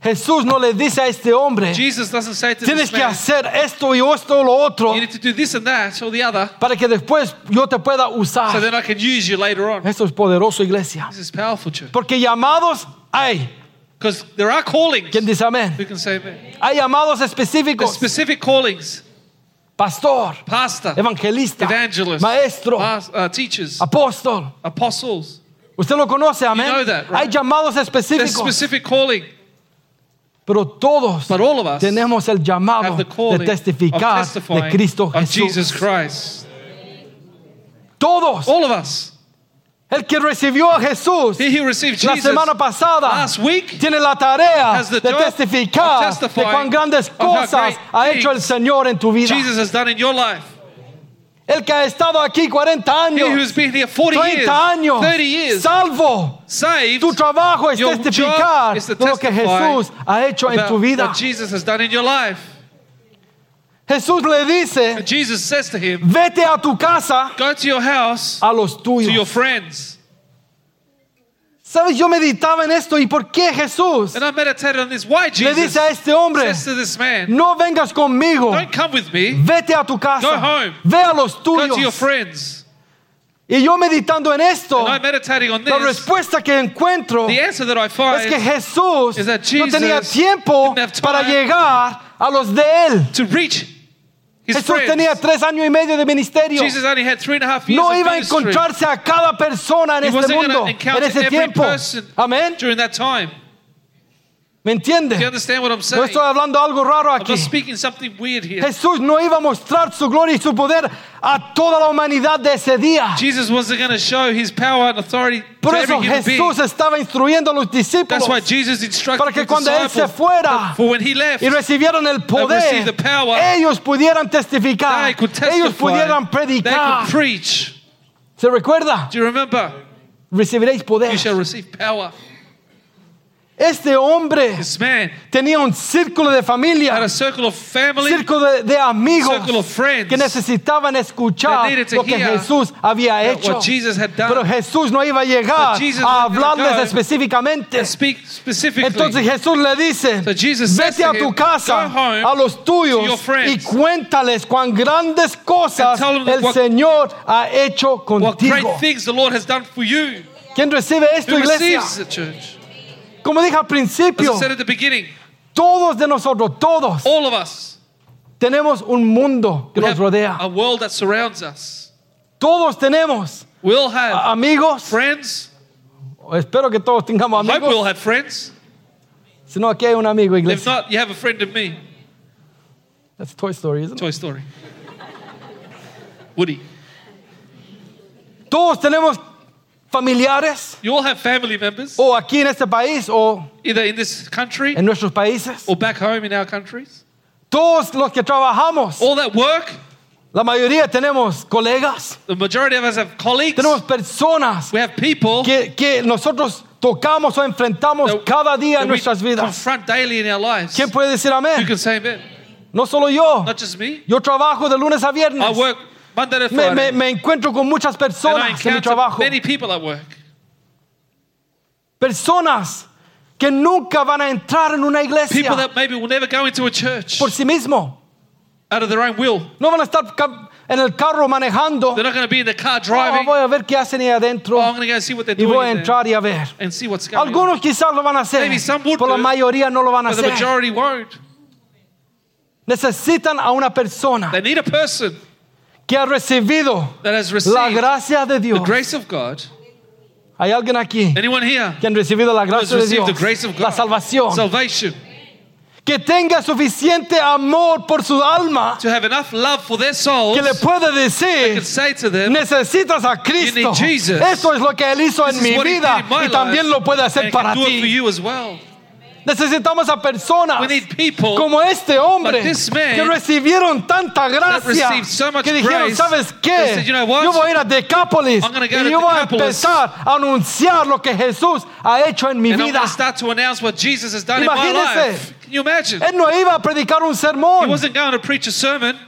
Speaker 2: Jesús no le dice a este hombre,
Speaker 3: Jesus doesn't say to
Speaker 2: tienes
Speaker 3: this
Speaker 2: que
Speaker 3: man,
Speaker 2: hacer esto y esto o lo otro
Speaker 3: you need to do this and that or the other
Speaker 2: para que después yo te pueda
Speaker 3: so
Speaker 2: usar.
Speaker 3: then I can use you later on.
Speaker 2: Esto es poderoso, iglesia.
Speaker 3: This is powerful, church.
Speaker 2: Porque llamados hay.
Speaker 3: Because there are callings.
Speaker 2: ¿Quién dice amén?
Speaker 3: Can say amen.
Speaker 2: Hay llamados
Speaker 3: There's
Speaker 2: específicos.
Speaker 3: specific callings.
Speaker 2: Pastor,
Speaker 3: Pastor,
Speaker 2: evangelista,
Speaker 3: evangelist,
Speaker 2: maestro,
Speaker 3: pas- uh, teachers,
Speaker 2: apóstol.
Speaker 3: apostles.
Speaker 2: Usted lo conoce, amén.
Speaker 3: know that, right?
Speaker 2: Hay llamados
Speaker 3: There's
Speaker 2: específicos.
Speaker 3: specific calling.
Speaker 2: Pero todos
Speaker 3: But all of us
Speaker 2: tenemos el llamado de testificar de Cristo Jesús. Todos.
Speaker 3: All of us.
Speaker 2: El que recibió a Jesús
Speaker 3: He who received
Speaker 2: la semana pasada
Speaker 3: last week
Speaker 2: tiene la tarea de testificar de cuán grandes cosas ha hecho el Señor en tu vida.
Speaker 3: Jesus has done in your life.
Speaker 2: El que ha estado aquí 40
Speaker 3: He
Speaker 2: años,
Speaker 3: who's been here 40
Speaker 2: 30
Speaker 3: years,
Speaker 2: años,
Speaker 3: 30 years,
Speaker 2: salvo.
Speaker 3: saved,
Speaker 2: Tu trabajo es
Speaker 3: Your
Speaker 2: testificar
Speaker 3: job is to
Speaker 2: de lo que Jesús ha hecho en tu vida.
Speaker 3: what Jesus has done in your life.
Speaker 2: Jesús le dice,
Speaker 3: And Jesus says to him,
Speaker 2: vete a tu casa
Speaker 3: Go to your house,
Speaker 2: a los
Speaker 3: to your
Speaker 2: tuyos.
Speaker 3: friends.
Speaker 2: ¿Sabes? Yo meditaba en esto y por qué Jesús
Speaker 3: And I meditated on this. Why
Speaker 2: le
Speaker 3: Jesus
Speaker 2: dice a este hombre,
Speaker 3: says to this man,
Speaker 2: no vengas conmigo,
Speaker 3: Don't come with me,
Speaker 2: vete a tu casa,
Speaker 3: Go home.
Speaker 2: ve a los
Speaker 3: go to your
Speaker 2: tuyos.
Speaker 3: friends.
Speaker 2: Y yo meditando en esto,
Speaker 3: And I'm meditating on
Speaker 2: la
Speaker 3: this.
Speaker 2: respuesta que encuentro
Speaker 3: The answer that I
Speaker 2: es
Speaker 3: find
Speaker 2: que Jesús
Speaker 3: is that
Speaker 2: no tenía tiempo
Speaker 3: didn't have time
Speaker 2: para llegar a los de él.
Speaker 3: to reach his
Speaker 2: Jesús
Speaker 3: friends.
Speaker 2: tenía tres años y medio de ministerio.
Speaker 3: Jesus only had three and a half years
Speaker 2: No iba a encontrarse a cada persona en
Speaker 3: He
Speaker 2: este mundo en ese tiempo. Amén. ¿Me entiende?
Speaker 3: Do you understand what I'm saying?
Speaker 2: estoy hablando algo raro aquí.
Speaker 3: speaking something weird here.
Speaker 2: Jesús no iba a mostrar su gloria y su poder a toda la humanidad de ese día.
Speaker 3: Jesus wasn't going to show his power and authority
Speaker 2: Por
Speaker 3: to
Speaker 2: eso
Speaker 3: every human being.
Speaker 2: Jesús estaba instruyendo a los discípulos
Speaker 3: That's why Jesus instructed
Speaker 2: para que cuando él se fuera
Speaker 3: for when he left,
Speaker 2: y recibieron el poder,
Speaker 3: the power,
Speaker 2: ellos pudieran testificar,
Speaker 3: they could
Speaker 2: ellos pudieran
Speaker 3: they
Speaker 2: predicar.
Speaker 3: could preach.
Speaker 2: ¿Se recuerda?
Speaker 3: Do you remember?
Speaker 2: Recibiréis poder.
Speaker 3: You shall receive power.
Speaker 2: Este hombre
Speaker 3: This man
Speaker 2: tenía un círculo de
Speaker 3: had
Speaker 2: familia,
Speaker 3: a circle of family,
Speaker 2: círculo de, de amigos
Speaker 3: circle of friends
Speaker 2: que necesitaban escuchar lo que Jesús había hecho. Pero Jesús no iba a llegar a hablarles específicamente. Entonces Jesús le dice, vete a tu casa,
Speaker 3: "Go home
Speaker 2: a los tuyos y cuéntales cuán grandes cosas el
Speaker 3: what-
Speaker 2: Señor ha hecho contigo.
Speaker 3: things the Lord has done for you.
Speaker 2: ¿Quién recibe esto, iglesia?
Speaker 3: Receives the church?
Speaker 2: Como dije al
Speaker 3: As I said at the beginning,
Speaker 2: todos de nosotros, todos,
Speaker 3: all of us
Speaker 2: tenemos un mundo que
Speaker 3: we
Speaker 2: nos
Speaker 3: have
Speaker 2: rodea.
Speaker 3: a world that surrounds us.
Speaker 2: Todos tenemos
Speaker 3: We all have
Speaker 2: amigos.
Speaker 3: friends.
Speaker 2: Espero que todos tengamos
Speaker 3: I hope we all
Speaker 2: amigos.
Speaker 3: have friends.
Speaker 2: Si no, aquí hay un amigo,
Speaker 3: If
Speaker 2: iglesia.
Speaker 3: not, you have a friend of me.
Speaker 2: That's Toy Story, isn't it?
Speaker 3: Toy Story. Woody.
Speaker 2: Todos tenemos familiares,
Speaker 3: You all have family members,
Speaker 2: o aquí en este país, o
Speaker 3: either in this country
Speaker 2: en nuestros países.
Speaker 3: or back home in our countries.
Speaker 2: Todos los que trabajamos,
Speaker 3: All that work,
Speaker 2: la mayoría tenemos colegas,
Speaker 3: the majority of us have colleagues.
Speaker 2: tenemos personas
Speaker 3: We have people
Speaker 2: que, que nosotros tocamos o enfrentamos
Speaker 3: that-
Speaker 2: cada día en nuestras vidas.
Speaker 3: confront daily in our lives.
Speaker 2: ¿Quién puede decir
Speaker 3: You
Speaker 2: amén?
Speaker 3: can say amen.
Speaker 2: No solo yo.
Speaker 3: not just me.
Speaker 2: Yo trabajo de lunes a
Speaker 3: I
Speaker 2: viernes.
Speaker 3: work Monday to
Speaker 2: Me, me- me encuentro con muchas personas en mi trabajo.
Speaker 3: many people at work.
Speaker 2: Personas que nunca van a entrar en una
Speaker 3: People
Speaker 2: iglesia
Speaker 3: that maybe will never go into a church
Speaker 2: por sí mismo.
Speaker 3: out of their own will.
Speaker 2: No van a estar en el carro manejando.
Speaker 3: They're not going to be in the car
Speaker 2: Oh,
Speaker 3: driving.
Speaker 2: voy a ver qué hacen ahí adentro
Speaker 3: Oh, I'm going to go see what they're
Speaker 2: y
Speaker 3: doing
Speaker 2: voy a entrar y a ver.
Speaker 3: and see what's going on.
Speaker 2: Algunos quizás lo van a hacer,
Speaker 3: Maybe some would
Speaker 2: pero la mayoría no lo van a
Speaker 3: But the
Speaker 2: hacer.
Speaker 3: majority won't.
Speaker 2: Necesitan a una persona
Speaker 3: They need a person
Speaker 2: que ha recibido
Speaker 3: that has received
Speaker 2: la gracia de
Speaker 3: the
Speaker 2: Dios.
Speaker 3: grace of God.
Speaker 2: Hay alguien aquí
Speaker 3: Anyone here
Speaker 2: que han recibido la gracia de Dios,
Speaker 3: the grace of
Speaker 2: la
Speaker 3: God?
Speaker 2: salvación,
Speaker 3: Salvation.
Speaker 2: que tenga suficiente amor por su alma
Speaker 3: To have enough love for their souls.
Speaker 2: que le puede decir
Speaker 3: can say to them,
Speaker 2: necesitas a Cristo. Esto es lo que Él hizo
Speaker 3: This
Speaker 2: en mi vida y también lo puede hacer para
Speaker 3: can do it for
Speaker 2: ti. Necesitamos a personas
Speaker 3: We need people
Speaker 2: como este hombre
Speaker 3: like this man
Speaker 2: que recibieron tanta gracia
Speaker 3: so
Speaker 2: que dijeron,
Speaker 3: grace
Speaker 2: ¿sabes qué?
Speaker 3: said, "You know?
Speaker 2: Yo voy a ir a Decápolis y
Speaker 3: to
Speaker 2: yo voy a empezar a anunciar lo que Jesús ha hecho en mi
Speaker 3: And
Speaker 2: vida.
Speaker 3: imagine?
Speaker 2: Él no iba a predicar un
Speaker 3: He
Speaker 2: sermón.
Speaker 3: wasn't going to preach a sermon.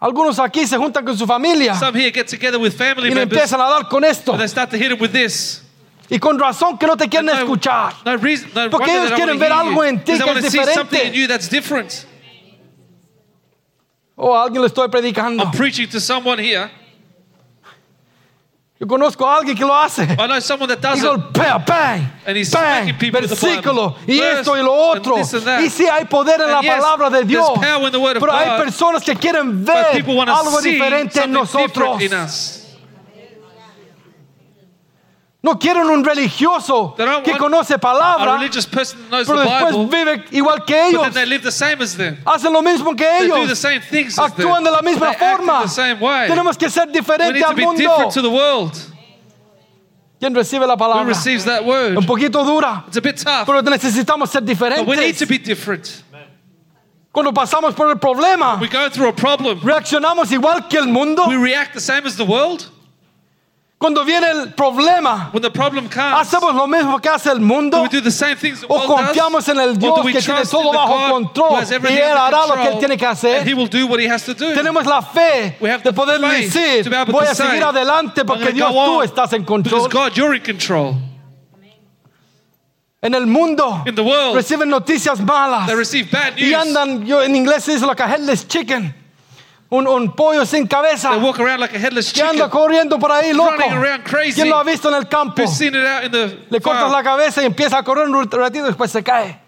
Speaker 2: Algunos aquí se juntan con su familia
Speaker 3: Some here get together with family
Speaker 2: y
Speaker 3: members
Speaker 2: empiezan a dar con esto.
Speaker 3: and they start to hit him with this.
Speaker 2: Y con razón que no te quieren
Speaker 3: No,
Speaker 2: escuchar.
Speaker 3: no reason, no
Speaker 2: Porque ellos quieren ver algo
Speaker 3: you.
Speaker 2: en ti que es diferente. O a alguien le estoy predicando.
Speaker 3: I'm preaching to someone here.
Speaker 2: Yo conozco a alguien que lo hace.
Speaker 3: I know someone that does
Speaker 2: Y golpea, bang,
Speaker 3: And he's
Speaker 2: bang,
Speaker 3: people
Speaker 2: versículo, y esto y lo otro. Y sí hay poder en
Speaker 3: And
Speaker 2: la
Speaker 3: yes,
Speaker 2: palabra de Dios.
Speaker 3: power in the word of
Speaker 2: Pero hay personas que quieren ver algo diferente en nosotros. No quieren un religioso que conoce palabra, pero después vive igual que ellos. Hacen lo mismo que ellos. Actúan de la misma forma. Tenemos que ser diferente al mundo. ¿Quién recibe la palabra? Un poquito dura, pero necesitamos ser diferentes. Cuando pasamos por el problema, reaccionamos igual que el mundo. Cuando viene el problema,
Speaker 3: When the problem comes,
Speaker 2: hacemos lo mismo que hace el
Speaker 3: do
Speaker 2: mundo o confiamos en el Dios que tiene todo bajo control y Él hará lo que Él tiene que hacer. Tenemos la fe de poder decir, voy a seguir
Speaker 3: say,
Speaker 2: adelante porque Dios tú estás en control.
Speaker 3: God, you're in control.
Speaker 2: En el mundo
Speaker 3: In the world,
Speaker 2: reciben noticias malas
Speaker 3: they receive bad news.
Speaker 2: y andan, yo en inglés se dice que headless chicken, un, un pollo sin cabeza
Speaker 3: They walk around like a headless
Speaker 2: que anda
Speaker 3: chicken.
Speaker 2: corriendo por ahí loco.
Speaker 3: running around crazy.
Speaker 2: ¿Quién lo ha visto en el campo?
Speaker 3: Seen it out in the
Speaker 2: Le cortas
Speaker 3: farm.
Speaker 2: la cabeza y empieza a correr un ratito y después se cae.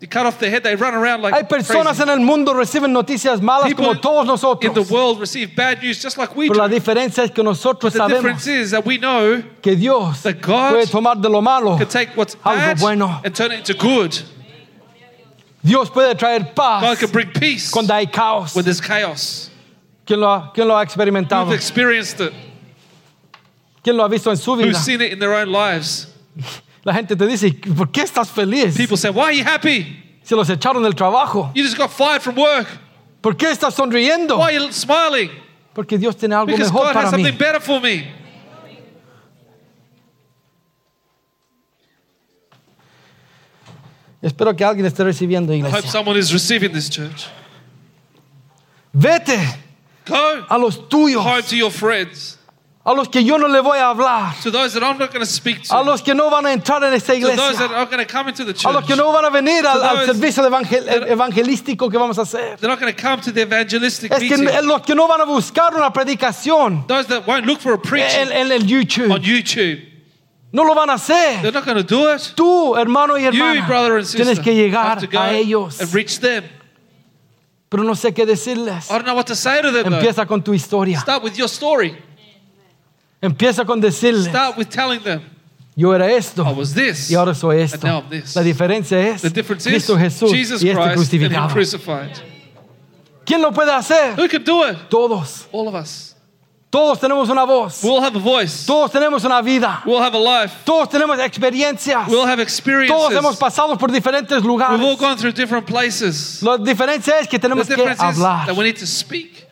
Speaker 3: You cut off their head, they run around like
Speaker 2: Hay personas
Speaker 3: crazy.
Speaker 2: en el mundo reciben noticias malas
Speaker 3: People
Speaker 2: como todos
Speaker 3: in the
Speaker 2: nosotros.
Speaker 3: world receive bad news just like we
Speaker 2: Pero la
Speaker 3: do.
Speaker 2: diferencia es que nosotros
Speaker 3: The
Speaker 2: sabemos
Speaker 3: difference is that we know
Speaker 2: que Dios
Speaker 3: that God
Speaker 2: puede tomar de lo malo.
Speaker 3: can take what's
Speaker 2: Algo
Speaker 3: bad
Speaker 2: bueno.
Speaker 3: and turn it into good.
Speaker 2: Dios puede traer
Speaker 3: God
Speaker 2: paz
Speaker 3: can bring peace
Speaker 2: cuando hay caos.
Speaker 3: when there's chaos.
Speaker 2: ¿Quién lo ha, quién lo ha experimentado?
Speaker 3: Who've experienced it?
Speaker 2: ¿Quién lo ha visto en su vida?
Speaker 3: Who've seen it in their own lives?
Speaker 2: La gente te dice, ¿por qué estás feliz?
Speaker 3: People say, Why are you happy?
Speaker 2: Se los echaron del trabajo.
Speaker 3: You just got fired from work.
Speaker 2: ¿Por qué estás sonriendo?
Speaker 3: Why are you smiling?
Speaker 2: Porque Dios tiene algo
Speaker 3: Because
Speaker 2: mejor
Speaker 3: God has
Speaker 2: para mí.
Speaker 3: something better for me.
Speaker 2: Espero que alguien esté recibiendo,
Speaker 3: I hope
Speaker 2: iglesia.
Speaker 3: someone is receiving this church.
Speaker 2: Vete
Speaker 3: Go
Speaker 2: a los tuyos,
Speaker 3: home to your friends,
Speaker 2: a los que yo no le voy a hablar,
Speaker 3: to those that I'm not going to speak to,
Speaker 2: a los que no van a entrar en esta
Speaker 3: to those that
Speaker 2: iglesia,
Speaker 3: are going to come into the
Speaker 2: a los
Speaker 3: church.
Speaker 2: que no van a venir al,
Speaker 3: To
Speaker 2: al servicio evangel- evangelístico que vamos a hacer.
Speaker 3: They're not going to come to the evangelistic
Speaker 2: Es que
Speaker 3: meeting.
Speaker 2: los que no van a buscar una predicación
Speaker 3: Those that won't look for a preaching
Speaker 2: en, en el YouTube,
Speaker 3: on YouTube,
Speaker 2: no lo van a hacer.
Speaker 3: they're not going to do it.
Speaker 2: Tú, hermano y
Speaker 3: You,
Speaker 2: hermana,
Speaker 3: brother and
Speaker 2: tienes
Speaker 3: sister,
Speaker 2: que llegar
Speaker 3: have to go
Speaker 2: a ellos.
Speaker 3: and reach them.
Speaker 2: Pero no sé qué decirles.
Speaker 3: I don't know what to say to them. though.
Speaker 2: Empieza con tu historia.
Speaker 3: Start with your story.
Speaker 2: Empieza con decirles,
Speaker 3: Start with telling them,
Speaker 2: yo era esto
Speaker 3: I was this.
Speaker 2: y ahora soy esto.
Speaker 3: And now I'm this.
Speaker 2: La diferencia es
Speaker 3: The difference is
Speaker 2: Cristo Jesús
Speaker 3: Jesus
Speaker 2: y este
Speaker 3: Christ and Him
Speaker 2: crucificado.
Speaker 3: crucified.
Speaker 2: ¿Quién lo puede hacer?
Speaker 3: Who can do it?
Speaker 2: Todos.
Speaker 3: All of us.
Speaker 2: Todos tenemos una voz.
Speaker 3: We all have a voice.
Speaker 2: Todos tenemos una vida.
Speaker 3: We all have a life.
Speaker 2: Todos tenemos experiencias.
Speaker 3: We all have experiences.
Speaker 2: Todos hemos pasado por diferentes lugares.
Speaker 3: We've all gone through different places.
Speaker 2: La diferencia es que tenemos que hablar.
Speaker 3: that we need to speak.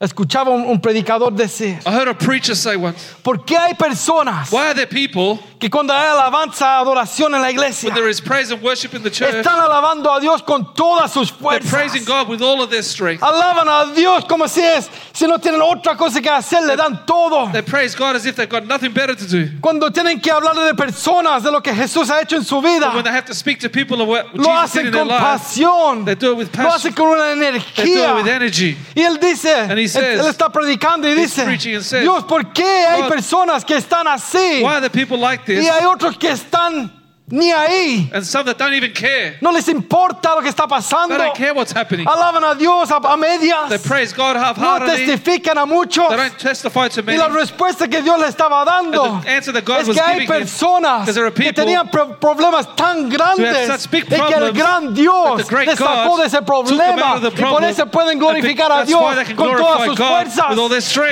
Speaker 2: Escuchaba un, un predicador decir,
Speaker 3: I heard a preacher say once,
Speaker 2: ¿por qué hay personas
Speaker 3: why are there people
Speaker 2: que cuando hay alabanza, adoración en la iglesia,
Speaker 3: when there is praise and worship in the church,
Speaker 2: están alabando a Dios con todas sus
Speaker 3: they're praising
Speaker 2: fuerzas.
Speaker 3: God with all of their strength.
Speaker 2: Alaban a Dios como si es, si no tienen otra cosa que hacer, le dan todo.
Speaker 3: They praise God as if they've got nothing better to do.
Speaker 2: Cuando tienen que hablar de personas, de lo que Jesús ha hecho en su
Speaker 3: But when
Speaker 2: vida,
Speaker 3: they have to speak to people of what
Speaker 2: lo
Speaker 3: Jesus did
Speaker 2: hacen
Speaker 3: in their
Speaker 2: con
Speaker 3: lives,
Speaker 2: pasión,
Speaker 3: they do it with
Speaker 2: lo
Speaker 3: passion.
Speaker 2: hacen con una
Speaker 3: They do it
Speaker 2: energía.
Speaker 3: with energy.
Speaker 2: Y él dice,
Speaker 3: says-
Speaker 2: él está predicando y dice,
Speaker 3: says,
Speaker 2: Dios, ¿por qué hay personas que están así?
Speaker 3: Why are there people like this?
Speaker 2: Y hay otros que están ni ahí.
Speaker 3: And some that don't even care.
Speaker 2: No les importa lo que está
Speaker 3: They
Speaker 2: pasando.
Speaker 3: don't care what's happening.
Speaker 2: Alaban a Dios a, a medias.
Speaker 3: They praise God
Speaker 2: No testifican a muchos.
Speaker 3: They don't testify to
Speaker 2: Y
Speaker 3: many.
Speaker 2: la respuesta que Dios le estaba dando
Speaker 3: And the answer that God
Speaker 2: es
Speaker 3: was
Speaker 2: que hay
Speaker 3: him,
Speaker 2: personas que tenían pro- problemas tan grandes y que el gran Dios les sacó de ese problema y por eso pueden glorificar a Dios
Speaker 3: they
Speaker 2: con todas sus fuerzas.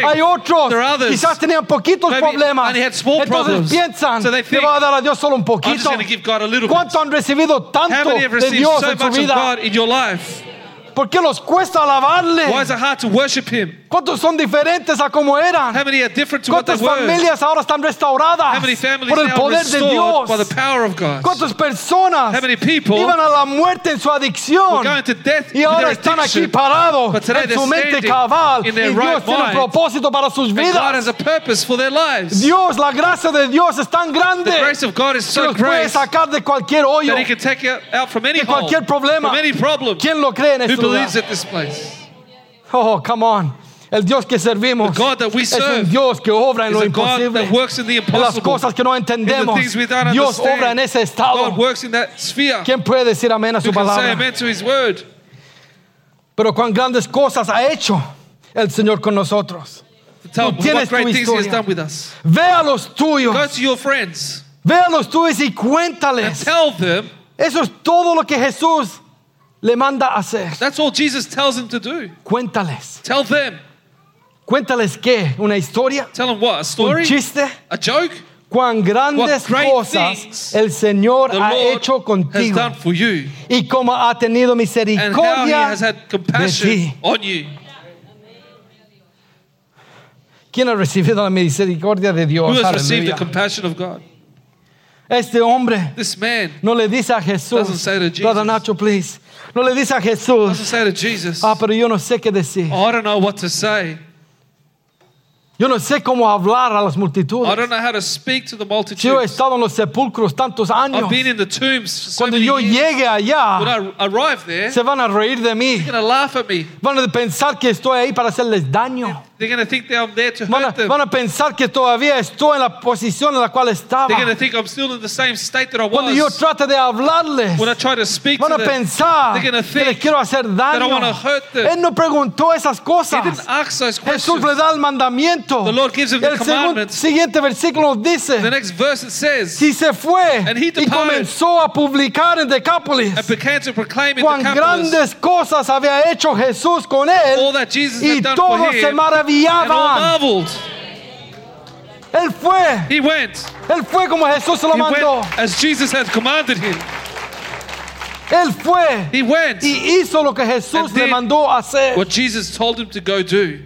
Speaker 2: Hay otros quizás tenían poquitos
Speaker 3: maybe
Speaker 2: problemas
Speaker 3: only had small
Speaker 2: entonces
Speaker 3: problems.
Speaker 2: piensan
Speaker 3: So they
Speaker 2: que va a dar a Dios solo un poquito.
Speaker 3: Just going to give God a little bit.
Speaker 2: ¿Cuánto han recibido
Speaker 3: How
Speaker 2: tanto
Speaker 3: many have
Speaker 2: de
Speaker 3: received
Speaker 2: Dios
Speaker 3: so
Speaker 2: en su
Speaker 3: much of
Speaker 2: vida?
Speaker 3: God in your life?
Speaker 2: ¿Por qué los cuesta alabarle?
Speaker 3: Why is it hard to worship Him?
Speaker 2: ¿Cuántos son diferentes a como eran?
Speaker 3: How many are different to what they
Speaker 2: ¿Cuántas
Speaker 3: were?
Speaker 2: familias ahora están restauradas
Speaker 3: How many families
Speaker 2: por el
Speaker 3: now
Speaker 2: poder de Dios?
Speaker 3: by the power of God?
Speaker 2: ¿Cuántas personas
Speaker 3: How many people
Speaker 2: iban a la muerte en su
Speaker 3: were
Speaker 2: adicción?
Speaker 3: going to death
Speaker 2: Y ahora están aquí parados
Speaker 3: But today
Speaker 2: en su mente cabal y
Speaker 3: in their
Speaker 2: Dios
Speaker 3: right
Speaker 2: tiene un propósito para sus
Speaker 3: And God
Speaker 2: vidas.
Speaker 3: has a purpose for their lives.
Speaker 2: Dios, la gracia de Dios es tan grande
Speaker 3: The grace of God is
Speaker 2: que
Speaker 3: so
Speaker 2: los puede sacar de cualquier hoyo.
Speaker 3: that He can take you out from any
Speaker 2: De
Speaker 3: hole,
Speaker 2: cualquier problema.
Speaker 3: from any problem.
Speaker 2: ¿Quién lo cree en este?
Speaker 3: Believes at this place?
Speaker 2: Oh, come on. El Dios que servimos
Speaker 3: The God that we
Speaker 2: es un Dios que obra en lo imposible. En las cosas que no entendemos. Dios obra en ese estado. ¿Quién puede decir amén a su palabra? Pero cuán grandes cosas ha hecho el Señor con nosotros. Tú tienes tu historia. Ve a los tuyos.
Speaker 3: Go to your friends
Speaker 2: Ve a los tuyos y cuéntales. Eso es todo lo que Jesús le manda a hacer.
Speaker 3: that's all Jesus tells him to do.
Speaker 2: Cuéntales.
Speaker 3: Tell them.
Speaker 2: Cuéntales qué? Una historia,
Speaker 3: Tell them what? A
Speaker 2: un
Speaker 3: story?
Speaker 2: chiste.
Speaker 3: A joke?
Speaker 2: Cuán grandes
Speaker 3: What great
Speaker 2: cosas
Speaker 3: things
Speaker 2: el Señor ha hecho
Speaker 3: has
Speaker 2: contigo
Speaker 3: done for you.
Speaker 2: y cómo ha tenido
Speaker 3: And how He
Speaker 2: misericordia
Speaker 3: has had
Speaker 2: de
Speaker 3: compassion
Speaker 2: ti.
Speaker 3: on you.
Speaker 2: ¿Quién ha recibido la misericordia de Dios?
Speaker 3: Who has received the compassion of God?
Speaker 2: Este hombre
Speaker 3: This man
Speaker 2: no le dice a Jesús,
Speaker 3: Doesn't say to Jesus.
Speaker 2: Brother Nacho, please. No le dice a
Speaker 3: doesn't
Speaker 2: Jesús,
Speaker 3: say to Jesus,
Speaker 2: ah, pero yo no sé qué decir.
Speaker 3: "Oh, I don't know what to say.
Speaker 2: Yo no sé cómo hablar a las
Speaker 3: I
Speaker 2: multitudes.
Speaker 3: don't know how to speak to the
Speaker 2: Si yo he
Speaker 3: multitudes.
Speaker 2: estado en los sepulcros tantos años,
Speaker 3: I've been in the tombs for so
Speaker 2: cuando
Speaker 3: many
Speaker 2: yo
Speaker 3: years.
Speaker 2: llegue
Speaker 3: When
Speaker 2: allá,
Speaker 3: I arrive there,
Speaker 2: se van a reír de mí.
Speaker 3: they're going to laugh at me.
Speaker 2: Van a pensar que estoy ahí para hacerles daño.
Speaker 3: They're going to think that I'm there to
Speaker 2: Van a,
Speaker 3: hurt them.
Speaker 2: van a pensar que todavía estoy en la posición en la cual estaba.
Speaker 3: They're going to think I'm still in the same state that I
Speaker 2: Cuando yo
Speaker 3: was.
Speaker 2: trate de hablarles,
Speaker 3: When I try to speak
Speaker 2: van
Speaker 3: to
Speaker 2: a
Speaker 3: them,
Speaker 2: pensar
Speaker 3: they're gonna
Speaker 2: que les
Speaker 3: think
Speaker 2: quiero hacer
Speaker 3: that I
Speaker 2: daño.
Speaker 3: wanna hurt them.
Speaker 2: Él no preguntó esas
Speaker 3: he
Speaker 2: cosas.
Speaker 3: didn't ask those
Speaker 2: Jesús
Speaker 3: questions.
Speaker 2: le da el mandamiento.
Speaker 3: The Lord gives him the
Speaker 2: el segun-
Speaker 3: commandments.
Speaker 2: siguiente versículo dice,
Speaker 3: The next verse it says,
Speaker 2: si se fue
Speaker 3: And he
Speaker 2: y
Speaker 3: departed.
Speaker 2: comenzó a publicar en Decápolis
Speaker 3: and began to proclaim in
Speaker 2: cuán grandes cosas había hecho Jesús con él
Speaker 3: all that Jesus
Speaker 2: y
Speaker 3: had done for
Speaker 2: todos
Speaker 3: him.
Speaker 2: Se
Speaker 3: And all
Speaker 2: maravillaban.
Speaker 3: marveled.
Speaker 2: Él fue,
Speaker 3: He went.
Speaker 2: él fue como Jesús se lo
Speaker 3: He
Speaker 2: mandó.
Speaker 3: went as Jesus had commanded him.
Speaker 2: Él fue
Speaker 3: He went
Speaker 2: y hizo lo que Jesús le mandó hacer.
Speaker 3: what Jesus told him to go do.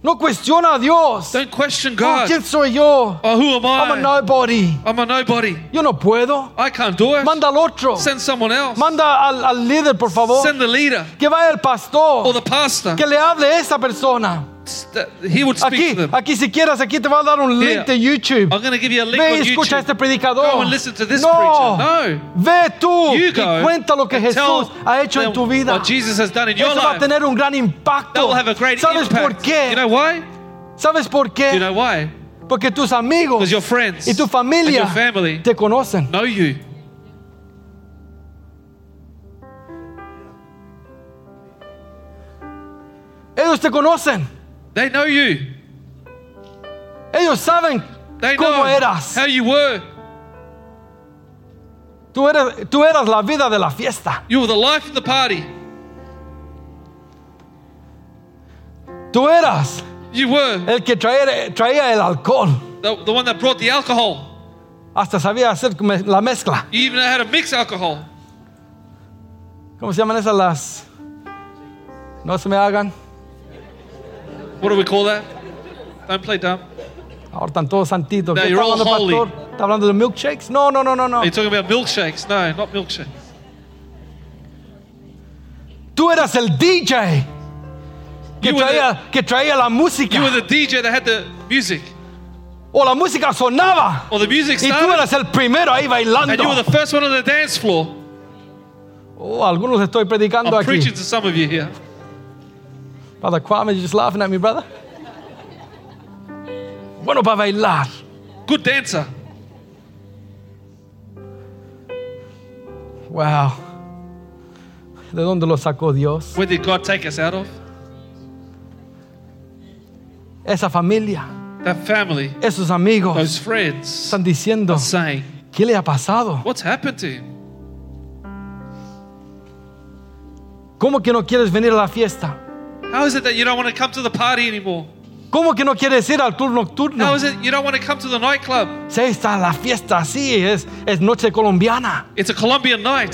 Speaker 2: No cuestiona a Dios.
Speaker 3: Don't question
Speaker 2: Oh,
Speaker 3: God.
Speaker 2: ¿Quién soy yo?
Speaker 3: Oh, who am
Speaker 2: I'm a
Speaker 3: I?
Speaker 2: nobody.
Speaker 3: I'm a nobody.
Speaker 2: Yo no puedo.
Speaker 3: I can't do it.
Speaker 2: Manda al otro.
Speaker 3: Send someone else.
Speaker 2: Manda al, al líder, por favor.
Speaker 3: Send the leader
Speaker 2: Que vaya el
Speaker 3: or
Speaker 2: pastor.
Speaker 3: the pastor.
Speaker 2: Que le hable a esa persona.
Speaker 3: He would speak
Speaker 2: Aquí,
Speaker 3: to them.
Speaker 2: aquí si quieres, aquí te va a dar un
Speaker 3: Here.
Speaker 2: link de YouTube.
Speaker 3: I'm going to give you a link
Speaker 2: Ve y escucha a este predicador.
Speaker 3: Go and listen to this
Speaker 2: no,
Speaker 3: preacher. No.
Speaker 2: Ve tú
Speaker 3: You
Speaker 2: y cuenta lo que Jesús ha hecho en tu vida.
Speaker 3: what Jesus has done in your
Speaker 2: Eso va a
Speaker 3: life.
Speaker 2: tener un gran
Speaker 3: That
Speaker 2: impacto.
Speaker 3: will have a great
Speaker 2: ¿Sabes por qué?
Speaker 3: You know why?
Speaker 2: ¿Sabes por qué?
Speaker 3: You know why?
Speaker 2: Porque tus amigos
Speaker 3: Because your friends
Speaker 2: y tu
Speaker 3: and
Speaker 2: familia
Speaker 3: your family
Speaker 2: te conocen.
Speaker 3: know you.
Speaker 2: Ellos te conocen.
Speaker 3: They know you.
Speaker 2: Ellos saben
Speaker 3: They
Speaker 2: cómo
Speaker 3: know
Speaker 2: eras.
Speaker 3: how you were.
Speaker 2: Tú eras, tú eras la vida de la fiesta.
Speaker 3: You were the life of the party.
Speaker 2: Tú eras
Speaker 3: You were
Speaker 2: el que traía, traía el alcohol.
Speaker 3: the, the one that brought the alcohol.
Speaker 2: Hasta sabía hacer la mezcla.
Speaker 3: You even know how to mix alcohol.
Speaker 2: ¿Cómo se llaman esas las? No se me hagan.
Speaker 3: What do we call that? Don't play dumb.
Speaker 2: Ahora están todos santitos.
Speaker 3: Now
Speaker 2: ¿Qué
Speaker 3: you're
Speaker 2: está
Speaker 3: all
Speaker 2: hablando,
Speaker 3: holy.
Speaker 2: pastor? ¿Está hablando de milkshakes? No, no, no, no, no.
Speaker 3: Are you talking about milkshakes? No, not milkshake.
Speaker 2: Tú eras el DJ que
Speaker 3: You were
Speaker 2: traía, que traía la música.
Speaker 3: You were the DJ that had the music.
Speaker 2: o la música sonaba.
Speaker 3: Or the music
Speaker 2: Y tú
Speaker 3: started.
Speaker 2: eras el primero ahí bailando.
Speaker 3: And you were the first one on the dance floor.
Speaker 2: Oh, algunos estoy predicando
Speaker 3: I'm
Speaker 2: aquí.
Speaker 3: preaching to some of you here.
Speaker 2: Brother Kwame, you just laughing at me, brother? Bueno para bailar.
Speaker 3: Good dancer.
Speaker 2: Wow. ¿De dónde lo sacó Dios?
Speaker 3: Where did God take us out of?
Speaker 2: Esa familia,
Speaker 3: That family,
Speaker 2: esos amigos
Speaker 3: those friends,
Speaker 2: están diciendo,
Speaker 3: are saying,
Speaker 2: ¿qué le ha pasado?
Speaker 3: What's happened to him?
Speaker 2: ¿Cómo que no quieres venir a la fiesta?
Speaker 3: How is it that you don't want to come to the party anymore?
Speaker 2: ¿Cómo que no quieres ir al club nocturno?
Speaker 3: How is it you don't want to come to the nightclub?
Speaker 2: Sí, está la fiesta así, es, es noche colombiana.
Speaker 3: It's a Colombian night.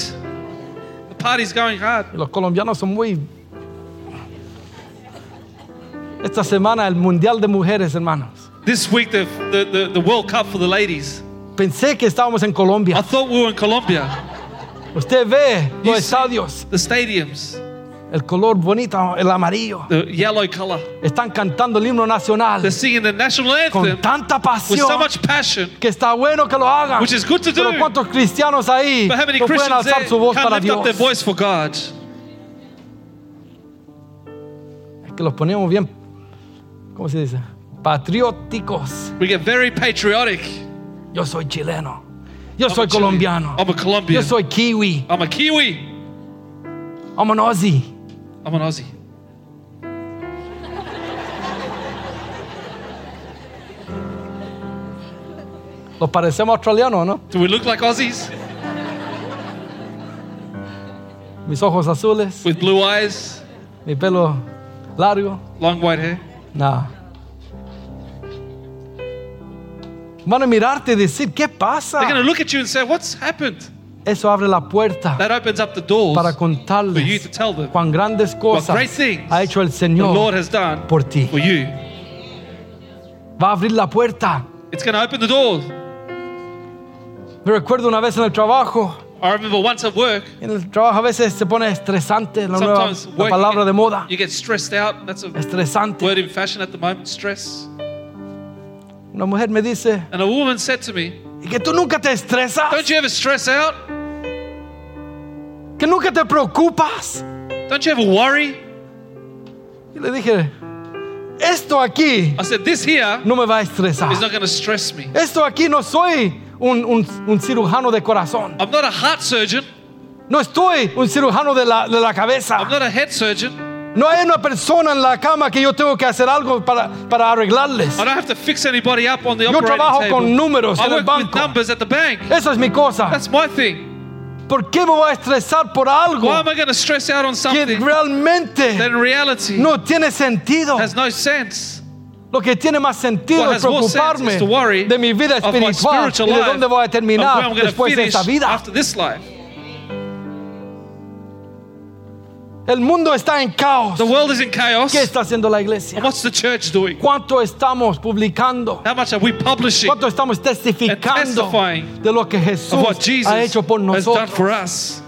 Speaker 3: The party's going hard.
Speaker 2: Los colombianos son muy... Esta semana el Mundial de Mujeres, hermanos.
Speaker 3: This week, the, the, the, the World Cup for the ladies.
Speaker 2: Pensé que estábamos en
Speaker 3: I
Speaker 2: Colombia.
Speaker 3: thought we were in Colombia.
Speaker 2: Usted ve
Speaker 3: You
Speaker 2: los
Speaker 3: see-
Speaker 2: estadios,
Speaker 3: The stadiums,
Speaker 2: el color bonito, el amarillo.
Speaker 3: the yellow color.
Speaker 2: Están cantando el himno nacional
Speaker 3: They're singing the national
Speaker 2: con
Speaker 3: anthem
Speaker 2: tanta
Speaker 3: with so
Speaker 2: pasión
Speaker 3: much passion.
Speaker 2: que está bueno que lo hagan.
Speaker 3: Which is good to do.
Speaker 2: Pero cuántos cristianos ahí
Speaker 3: But how many
Speaker 2: no pueden alzar su voz para
Speaker 3: lift up their
Speaker 2: Dios?
Speaker 3: voice for God?
Speaker 2: Es que los ponemos bien, ¿cómo se dice? Patrióticos.
Speaker 3: We get very patriotic.
Speaker 2: Yo soy chileno. Yo
Speaker 3: I'm
Speaker 2: soy colombiano.
Speaker 3: I'm a Colombian.
Speaker 2: Yo soy kiwi.
Speaker 3: I'm a Kiwi.
Speaker 2: I'm an Aussie.
Speaker 3: I'm an Aussie.
Speaker 2: Los parecemos australianos, ¿no?
Speaker 3: Do we look like Aussies
Speaker 2: Mis ojos azules,
Speaker 3: with blue eyes,
Speaker 2: mi pelo largo.
Speaker 3: long white hair?
Speaker 2: Nada. Van a mirarte y decir, ¿qué pasa?
Speaker 3: They're going to look at you and say, What's happened?
Speaker 2: Eso abre la puerta
Speaker 3: That opens up the doors
Speaker 2: para
Speaker 3: for you
Speaker 2: contarles
Speaker 3: to tell them
Speaker 2: cuán grandes cosas
Speaker 3: great things
Speaker 2: ha hecho el
Speaker 3: the Lord
Speaker 2: Señor
Speaker 3: has done
Speaker 2: por ti.
Speaker 3: for you.
Speaker 2: Va a abrir la puerta.
Speaker 3: It's going to open the doors.
Speaker 2: Me recuerdo una vez en el trabajo.
Speaker 3: I remember once at work,
Speaker 2: En el trabajo a veces se pone estresante la nueva palabra
Speaker 3: you,
Speaker 2: de moda.
Speaker 3: get, you get stressed out. That's a
Speaker 2: Estresante.
Speaker 3: word in fashion at the moment stress.
Speaker 2: Una mujer me dice,
Speaker 3: And a woman said to me,
Speaker 2: ¿y que tú nunca te estresas?
Speaker 3: Don't you ever stress out?
Speaker 2: ¿Que nunca te preocupas?
Speaker 3: Don't you ever worry?
Speaker 2: Y le dije, esto aquí
Speaker 3: I said, This here
Speaker 2: no me va a estresar.
Speaker 3: is not going to stress me.
Speaker 2: Esto aquí no soy un, un- un cirujano de corazón.
Speaker 3: I'm not a heart surgeon.
Speaker 2: No estoy un cirujano de la, de la cabeza.
Speaker 3: I'm not a head surgeon.
Speaker 2: No hay una persona en la cama que yo tengo que hacer algo para, para arreglarles.
Speaker 3: I don't have to fix anybody up on the
Speaker 2: Yo trabajo
Speaker 3: table.
Speaker 2: con números
Speaker 3: I
Speaker 2: en el
Speaker 3: work with
Speaker 2: banco.
Speaker 3: numbers at the bank.
Speaker 2: Esa es mi cosa.
Speaker 3: That's my thing.
Speaker 2: ¿Por qué me voy a estresar por algo
Speaker 3: Why am I going to stress out on
Speaker 2: que
Speaker 3: something
Speaker 2: realmente
Speaker 3: that in reality
Speaker 2: no tiene sentido?
Speaker 3: has no sense?
Speaker 2: Lo que tiene más sentido es preocuparme de mi vida espiritual
Speaker 3: spiritual
Speaker 2: y de dónde voy a terminar después de esta vida.
Speaker 3: after this life.
Speaker 2: El mundo está en caos.
Speaker 3: The world is in chaos.
Speaker 2: ¿Qué está haciendo la iglesia?
Speaker 3: And what's the church doing?
Speaker 2: ¿Cuánto estamos publicando?
Speaker 3: How much are we publishing
Speaker 2: ¿Cuánto estamos testificando
Speaker 3: testifying
Speaker 2: de lo que
Speaker 3: of
Speaker 2: Jesús
Speaker 3: what Jesus
Speaker 2: ha hecho por
Speaker 3: has done for us?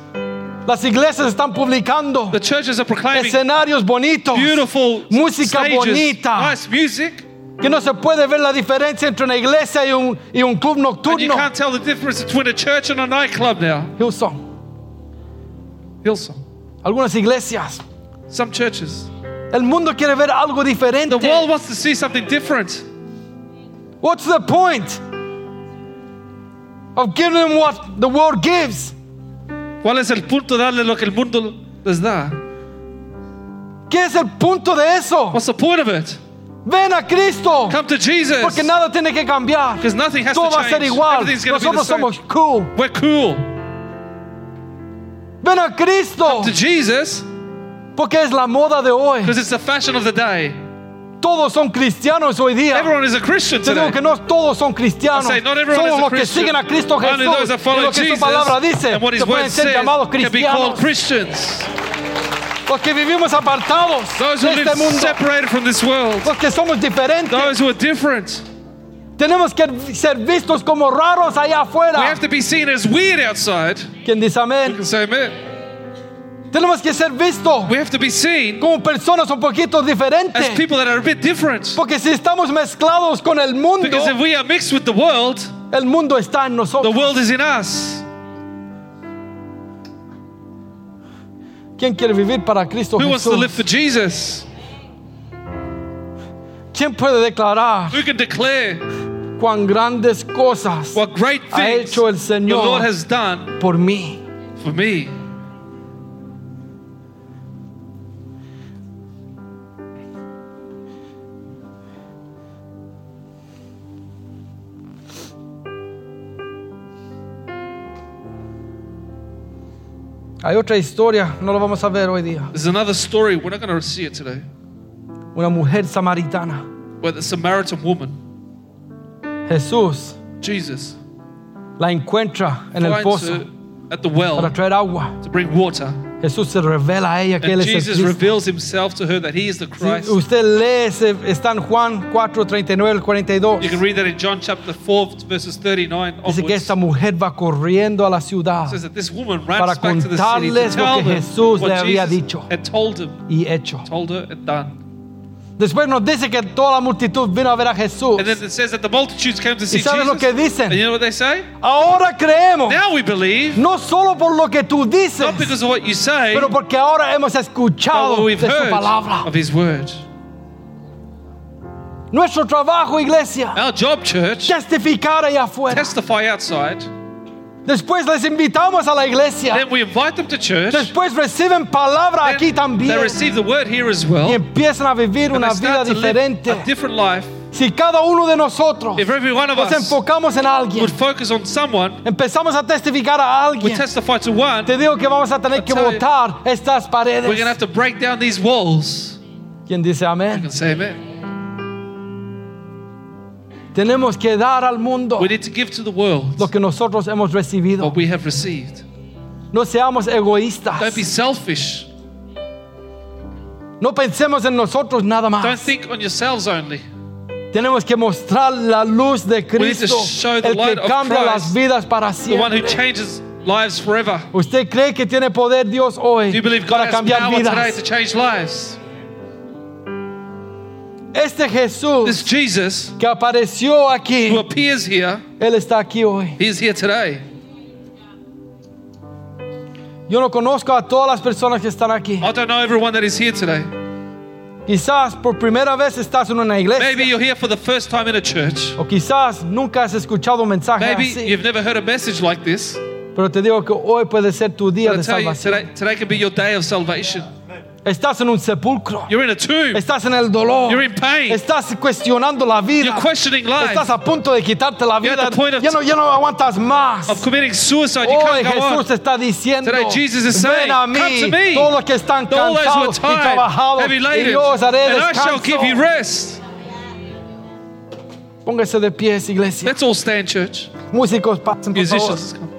Speaker 2: Las iglesias están publicando
Speaker 3: The churches are proclaiming
Speaker 2: escenarios bonitos,
Speaker 3: beautiful
Speaker 2: música
Speaker 3: stages,
Speaker 2: bonita,
Speaker 3: nice music,
Speaker 2: que no se puede ver la diferencia entre una iglesia y un, y un club
Speaker 3: and you can't tell the difference between a church and a nightclub now.
Speaker 2: Hillsong.
Speaker 3: Hillsong.
Speaker 2: Algunas iglesias.
Speaker 3: Some churches.
Speaker 2: El mundo quiere ver algo diferente.
Speaker 3: The world wants to see something different.
Speaker 2: What's the point of giving them what the world gives?
Speaker 3: ¿Cuál es el punto de darle lo que el mundo les da?
Speaker 2: ¿Qué es el punto de eso?
Speaker 3: What's the point of it?
Speaker 2: Ven a Cristo.
Speaker 3: Come to Jesus.
Speaker 2: Porque nada tiene que cambiar.
Speaker 3: Because nothing has
Speaker 2: Todo
Speaker 3: to
Speaker 2: va a ser
Speaker 3: change.
Speaker 2: igual.
Speaker 3: Everything's going to be
Speaker 2: Nosotros somos cool.
Speaker 3: We're cool.
Speaker 2: Ven a Cristo.
Speaker 3: To Jesus,
Speaker 2: Porque es la moda de hoy.
Speaker 3: because it's the fashion of the day.
Speaker 2: Todos son cristianos hoy día.
Speaker 3: Everyone is a Christian
Speaker 2: Te
Speaker 3: today.
Speaker 2: digo que no todos son cristianos.
Speaker 3: I say not everyone
Speaker 2: Somos
Speaker 3: is a
Speaker 2: los que
Speaker 3: Christian.
Speaker 2: siguen a Cristo
Speaker 3: Only
Speaker 2: Jesús.
Speaker 3: those that
Speaker 2: Y
Speaker 3: follow
Speaker 2: lo que su
Speaker 3: Jesus
Speaker 2: palabra dice,
Speaker 3: and what His
Speaker 2: que pueden
Speaker 3: word
Speaker 2: ser
Speaker 3: says
Speaker 2: llamados
Speaker 3: can be called
Speaker 2: cristianos.
Speaker 3: Christians.
Speaker 2: Los que vivimos apartados
Speaker 3: Those who
Speaker 2: de
Speaker 3: live
Speaker 2: este mundo.
Speaker 3: separated from this world.
Speaker 2: Los que somos diferentes.
Speaker 3: Those who are different.
Speaker 2: Tenemos que ser vistos como raros allá
Speaker 3: We
Speaker 2: afuera.
Speaker 3: have to be seen as weird outside.
Speaker 2: ¿Quién dice amén?
Speaker 3: can say amen.
Speaker 2: Tenemos que ser vistos
Speaker 3: We have to be seen
Speaker 2: como personas un poquito
Speaker 3: as
Speaker 2: diferentes.
Speaker 3: people that are a bit different.
Speaker 2: Porque si estamos mezclados con el mundo,
Speaker 3: Because if we are mixed with the world,
Speaker 2: el mundo está en
Speaker 3: the
Speaker 2: nosotros.
Speaker 3: world is in us.
Speaker 2: ¿Quién quiere vivir para Cristo
Speaker 3: Who wants to live
Speaker 2: Jesús?
Speaker 3: for Jesus?
Speaker 2: ¿Quién puede declarar
Speaker 3: Who can declare
Speaker 2: cuán grandes cosas
Speaker 3: what great
Speaker 2: ha
Speaker 3: things
Speaker 2: hecho el
Speaker 3: the Lord has done
Speaker 2: por mí?
Speaker 3: for me?
Speaker 2: Hay otra historia, no la vamos a ver hoy día.
Speaker 3: There's another story. We're not going to see it today.
Speaker 2: Una mujer samaritana.
Speaker 3: Where the Samaritan woman,
Speaker 2: Jesús
Speaker 3: Jesus,
Speaker 2: la encuentra en el pozo
Speaker 3: at the well para
Speaker 2: traer agua.
Speaker 3: to bring water.
Speaker 2: Jesús se revela a ella que
Speaker 3: And
Speaker 2: Él es el
Speaker 3: Jesus
Speaker 2: Cristo.
Speaker 3: reveals himself to her that he is the
Speaker 2: Si
Speaker 3: Christ.
Speaker 2: usted lee, ese- está en Juan 4, 39 al 42.
Speaker 3: You can read that in John chapter 4, verses 39
Speaker 2: Dice que esta mujer va corriendo a la ciudad
Speaker 3: It says that this woman runs
Speaker 2: para
Speaker 3: back to the city to
Speaker 2: contarles lo
Speaker 3: tell
Speaker 2: que
Speaker 3: them
Speaker 2: Jesús le
Speaker 3: what
Speaker 2: había
Speaker 3: Jesus
Speaker 2: dicho.
Speaker 3: had told him,
Speaker 2: y hecho.
Speaker 3: told her and done.
Speaker 2: Después nos dice que toda la multitud vino a ver a Jesús.
Speaker 3: And then it says that the multitudes came to
Speaker 2: ¿Y
Speaker 3: see
Speaker 2: sabes lo que
Speaker 3: Jesus.
Speaker 2: dicen?
Speaker 3: And you know what they say?
Speaker 2: Ahora creemos,
Speaker 3: Now we believe,
Speaker 2: no solo por lo que tú dices,
Speaker 3: not because of what you say,
Speaker 2: pero porque ahora hemos
Speaker 3: but
Speaker 2: escuchado
Speaker 3: what we've
Speaker 2: de su
Speaker 3: heard
Speaker 2: palabra.
Speaker 3: of his word.
Speaker 2: Nuestro trabajo, iglesia,
Speaker 3: Our job, church,
Speaker 2: testificar allá afuera.
Speaker 3: testify outside.
Speaker 2: Después les invitamos a la iglesia.
Speaker 3: Then we invite them to church.
Speaker 2: Después reciben palabra aquí
Speaker 3: Then
Speaker 2: también.
Speaker 3: they receive the word here as
Speaker 2: Y
Speaker 3: well.
Speaker 2: empiezan a vivir
Speaker 3: And
Speaker 2: una vida diferente.
Speaker 3: a different life.
Speaker 2: Si cada uno de nosotros
Speaker 3: If every one of
Speaker 2: nos
Speaker 3: us
Speaker 2: enfocamos en alguien,
Speaker 3: would focus on someone,
Speaker 2: empezamos a testificar a
Speaker 3: we
Speaker 2: alguien,
Speaker 3: testify to one,
Speaker 2: te digo que vamos a tener que botar estas
Speaker 3: we're going to
Speaker 2: paredes.
Speaker 3: have to break down these walls.
Speaker 2: ¿Quién dice amén? Tenemos que dar al mundo
Speaker 3: We need to give to the world
Speaker 2: lo que nosotros hemos recibido.
Speaker 3: what we have received.
Speaker 2: No seamos egoístas.
Speaker 3: Don't be selfish.
Speaker 2: No pensemos en nosotros nada
Speaker 3: Don't
Speaker 2: más.
Speaker 3: think on yourselves only.
Speaker 2: Tenemos que mostrar la luz de Cristo,
Speaker 3: show the
Speaker 2: el que
Speaker 3: of
Speaker 2: cambia
Speaker 3: Christ,
Speaker 2: las vidas para
Speaker 3: The one who
Speaker 2: siempre.
Speaker 3: changes lives forever.
Speaker 2: ¿Usted cree que tiene poder Dios hoy
Speaker 3: Do you believe God
Speaker 2: para
Speaker 3: has
Speaker 2: cambiar
Speaker 3: power today
Speaker 2: vidas?
Speaker 3: to change lives?
Speaker 2: Este Jesús
Speaker 3: This
Speaker 2: Jesús que apareció aquí,
Speaker 3: who appears here,
Speaker 2: Él está aquí hoy.
Speaker 3: he is here today.
Speaker 2: Yo no conozco a todas las personas que están aquí.
Speaker 3: I don't know everyone that is here today.
Speaker 2: Quizás por primera vez estás en una iglesia.
Speaker 3: Maybe you're here for the first time in a church.
Speaker 2: O quizás nunca has escuchado un mensaje
Speaker 3: Maybe
Speaker 2: así.
Speaker 3: you've never heard a message like this.
Speaker 2: Pero te digo que hoy puede ser tu día
Speaker 3: But
Speaker 2: de
Speaker 3: tell you,
Speaker 2: salvación.
Speaker 3: today, today can be your day of salvation.
Speaker 2: Estás en un sepulcro.
Speaker 3: You're in a tomb.
Speaker 2: Estás en el dolor.
Speaker 3: You're in pain.
Speaker 2: Estás cuestionando la vida.
Speaker 3: You're questioning life.
Speaker 2: Estás a punto de quitarte la
Speaker 3: You're
Speaker 2: vida.
Speaker 3: at the point of-
Speaker 2: Ya no, ya no aguantas más.
Speaker 3: Of committing suicide, you
Speaker 2: Hoy
Speaker 3: can't go
Speaker 2: Jesús está diciendo,
Speaker 3: Today Jesus is saying,
Speaker 2: ven a
Speaker 3: "Come to me,
Speaker 2: todos los que están cansados y trabajados,
Speaker 3: tired, heavy
Speaker 2: y
Speaker 3: laden,
Speaker 2: yo os haré
Speaker 3: and I shall give you rest.
Speaker 2: Póngase de pies, iglesia.
Speaker 3: Let's all stand, church.
Speaker 2: Músicos, pasen por favor.
Speaker 3: Musicians, come.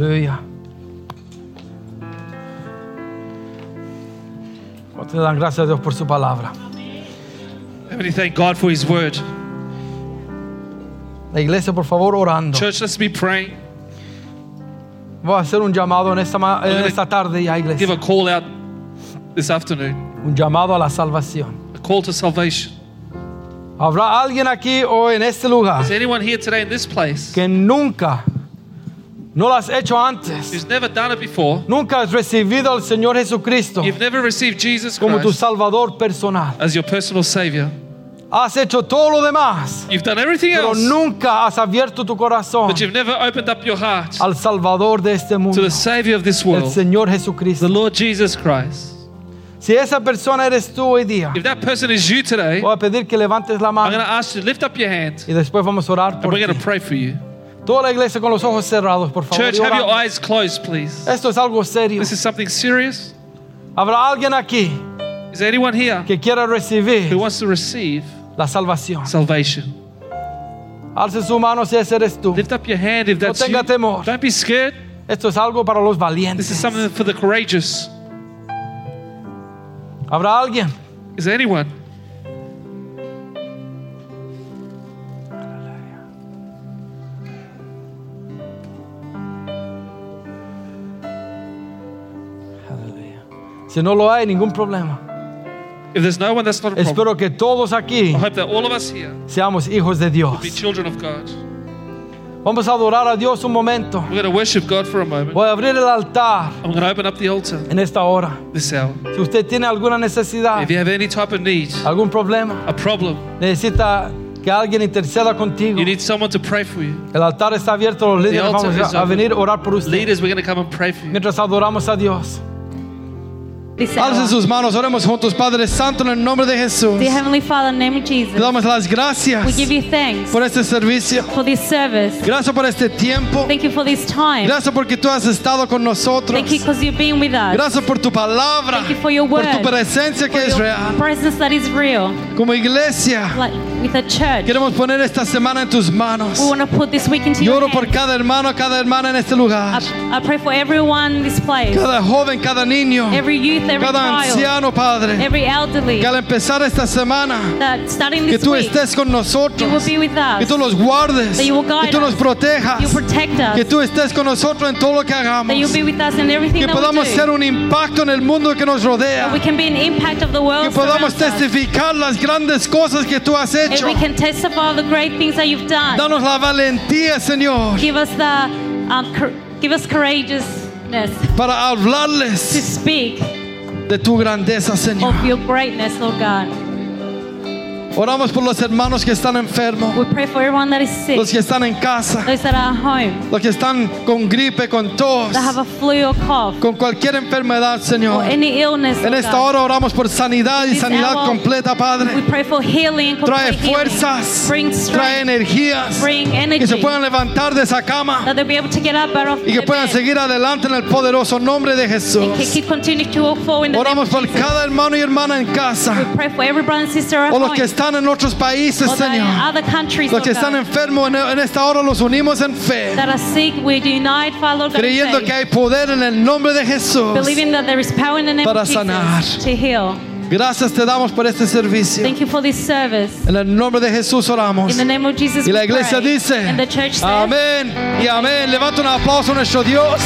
Speaker 2: Aleluya. ¿Cuántos le dan gracias a Dios por su palabra?
Speaker 3: Many thank God for His word?
Speaker 2: La iglesia, por favor, orando.
Speaker 3: Church, let's be praying.
Speaker 2: Voy a hacer un llamado en esta, ma- en esta tarde ya,
Speaker 3: Give
Speaker 2: iglesia.
Speaker 3: a call out this afternoon.
Speaker 2: Un llamado a la salvación.
Speaker 3: A call to salvation.
Speaker 2: Habrá alguien aquí o en este lugar
Speaker 3: Is anyone here today in this place
Speaker 2: que nunca, no lo has hecho antes,
Speaker 3: who's never done it before?
Speaker 2: nunca has recibido al Señor Jesucristo
Speaker 3: You've never received Jesus
Speaker 2: como tu
Speaker 3: Christ
Speaker 2: Salvador personal.
Speaker 3: as your personal Savior.
Speaker 2: Has hecho todo lo demás,
Speaker 3: You've done everything
Speaker 2: pero
Speaker 3: else,
Speaker 2: nunca has abierto tu corazón
Speaker 3: but you've never opened up your heart
Speaker 2: al Salvador de este
Speaker 3: to
Speaker 2: mundo,
Speaker 3: the Savior of this
Speaker 2: el
Speaker 3: world,
Speaker 2: Señor
Speaker 3: the
Speaker 2: Jesucristo.
Speaker 3: Lord Jesus Christ.
Speaker 2: Si esa persona eres tú hoy día,
Speaker 3: If that person is you today,
Speaker 2: voy a pedir que levantes la
Speaker 3: I'm going
Speaker 2: mano
Speaker 3: to ask you to lift up your hand
Speaker 2: y después vamos a orar
Speaker 3: and
Speaker 2: por
Speaker 3: we're going
Speaker 2: ti.
Speaker 3: to pray for you.
Speaker 2: Toda la iglesia con los ojos cerrados, por favor.
Speaker 3: Church, have your eyes closed, please.
Speaker 2: Esto es algo serio.
Speaker 3: This is something serious.
Speaker 2: Habrá alguien aquí
Speaker 3: Is there anyone here
Speaker 2: que quiera
Speaker 3: who wants to receive
Speaker 2: la salvación.
Speaker 3: salvation.
Speaker 2: Alce su mano si ese eres tú.
Speaker 3: Lift up your hand if
Speaker 2: No
Speaker 3: that's you.
Speaker 2: temor.
Speaker 3: Don't be scared.
Speaker 2: Esto es algo para los valientes.
Speaker 3: This is something for the courageous.
Speaker 2: ¿Habrá alguien?
Speaker 3: Is there anyone?
Speaker 2: Si no lo hay, ningún problema.
Speaker 3: If there's no one, that's not a problem.
Speaker 2: Espero que todos aquí
Speaker 3: I hope that all of us here
Speaker 2: seamos hijos de Dios.
Speaker 3: be children of God.
Speaker 2: Vamos a adorar a Dios un momento.
Speaker 3: We're going to worship God for a moment.
Speaker 2: Voy a abrir el altar
Speaker 3: I'm going to open up the altar
Speaker 2: en esta hora.
Speaker 3: this hour.
Speaker 2: Si usted tiene alguna necesidad,
Speaker 3: If you have any type of need,
Speaker 2: algún problema,
Speaker 3: a problem,
Speaker 2: necesita que alguien interceda contigo.
Speaker 3: you need someone to pray for you.
Speaker 2: El altar está abierto, los líderes
Speaker 3: altar
Speaker 2: vamos
Speaker 3: is
Speaker 2: a, a
Speaker 3: open.
Speaker 2: venir a orar por usted.
Speaker 3: Leaders, we're going to come and pray for you.
Speaker 2: Mientras adoramos a Dios. Alcen
Speaker 4: hour.
Speaker 2: sus manos, oremos juntos, Padre Santo, en el nombre de Jesús.
Speaker 4: Dear Heavenly Father, in the name of
Speaker 2: Te
Speaker 4: Jesus,
Speaker 2: damos las gracias
Speaker 4: we give you thanks
Speaker 2: por este servicio.
Speaker 4: for this service.
Speaker 2: Gracias por este tiempo.
Speaker 4: Thank you for this time.
Speaker 2: Gracias porque tú has estado con nosotros.
Speaker 4: Thank you because you've been with us.
Speaker 2: Gracias por tu palabra,
Speaker 4: Thank you for your
Speaker 2: por
Speaker 4: word.
Speaker 2: tu presencia que
Speaker 4: For
Speaker 2: es
Speaker 4: your
Speaker 2: real.
Speaker 4: presence that is real.
Speaker 2: Como iglesia,
Speaker 4: Like with a church,
Speaker 2: queremos poner esta semana en tus manos.
Speaker 4: we want to put this week into
Speaker 2: Yo
Speaker 4: your
Speaker 2: oro por
Speaker 4: hands.
Speaker 2: cada hermano, cada hermana en este lugar.
Speaker 4: I, I pray for everyone in this place,
Speaker 2: Cada joven, cada niño,
Speaker 4: every youth, every
Speaker 2: cada
Speaker 4: child,
Speaker 2: anciano, Padre.
Speaker 4: every elderly,
Speaker 2: Que al empezar esta semana,
Speaker 4: that starting
Speaker 2: que
Speaker 4: this
Speaker 2: tú
Speaker 4: week,
Speaker 2: estés con
Speaker 4: you will
Speaker 2: nosotros.
Speaker 4: be with us.
Speaker 2: Que tú los guardes.
Speaker 4: That you will
Speaker 2: Que
Speaker 4: guide
Speaker 2: tú nos
Speaker 4: us.
Speaker 2: protejas.
Speaker 4: You protect us.
Speaker 2: Que tú estés con nosotros en todo lo que hagamos.
Speaker 4: that you'll be with us in everything
Speaker 2: Que
Speaker 4: that we
Speaker 2: podamos
Speaker 4: do.
Speaker 2: ser un impacto en el mundo que nos rodea.
Speaker 4: that we can be an impact of the world
Speaker 2: Que podamos
Speaker 4: surrounds us.
Speaker 2: testificar las grandes cosas que tú has
Speaker 4: And
Speaker 2: hecho.
Speaker 4: we can testify of the great things that you've done.
Speaker 2: Danos la valentía, Señor,
Speaker 4: Give us the um, give us courageousness
Speaker 2: para
Speaker 4: to
Speaker 2: hablarles
Speaker 4: speak
Speaker 2: de tu grandeza, Señor.
Speaker 4: of your greatness, Lord God.
Speaker 2: Oramos por los hermanos que están enfermos,
Speaker 4: We pray for everyone that is sick,
Speaker 2: los que están en casa,
Speaker 4: those that are home,
Speaker 2: los que están con gripe, con tos,
Speaker 4: that have a flu or cough,
Speaker 2: con cualquier enfermedad,
Speaker 4: or
Speaker 2: Señor.
Speaker 4: any illness.
Speaker 2: En
Speaker 4: Lord
Speaker 2: esta hora oramos por sanidad y sanidad
Speaker 4: hour,
Speaker 2: completa,
Speaker 4: We
Speaker 2: Padre.
Speaker 4: pray for healing and
Speaker 2: Trae
Speaker 4: complete healing.
Speaker 2: fuerzas,
Speaker 4: Bring
Speaker 2: trae
Speaker 4: strength,
Speaker 2: energías,
Speaker 4: bring
Speaker 2: que
Speaker 4: energy,
Speaker 2: se puedan levantar de esa cama
Speaker 4: that be able to get up out of
Speaker 2: y que puedan
Speaker 4: bed
Speaker 2: seguir adelante en el poderoso nombre de
Speaker 4: and
Speaker 2: Jesús.
Speaker 4: keep continue to walk forward in the
Speaker 2: Oramos por cada hermano y hermana en casa,
Speaker 4: We pray for every brother and sister at
Speaker 2: o los
Speaker 4: home,
Speaker 2: que están en otros países, Señor. Los
Speaker 4: Lord
Speaker 2: que están enfermos en esta hora los unimos en fe,
Speaker 4: that are sick, we unite, Father Lord God, in
Speaker 2: creyendo que hay poder en el nombre de Jesús.
Speaker 4: believing that there is power in the name
Speaker 2: para sanar.
Speaker 4: to heal.
Speaker 2: Gracias te damos por este servicio.
Speaker 4: Thank you for this service.
Speaker 2: En el nombre de Jesús oramos.
Speaker 4: In the name of Jesus,
Speaker 2: Y la iglesia
Speaker 4: pray.
Speaker 2: dice, amén y amén. Levanta un aplauso a nuestro Dios.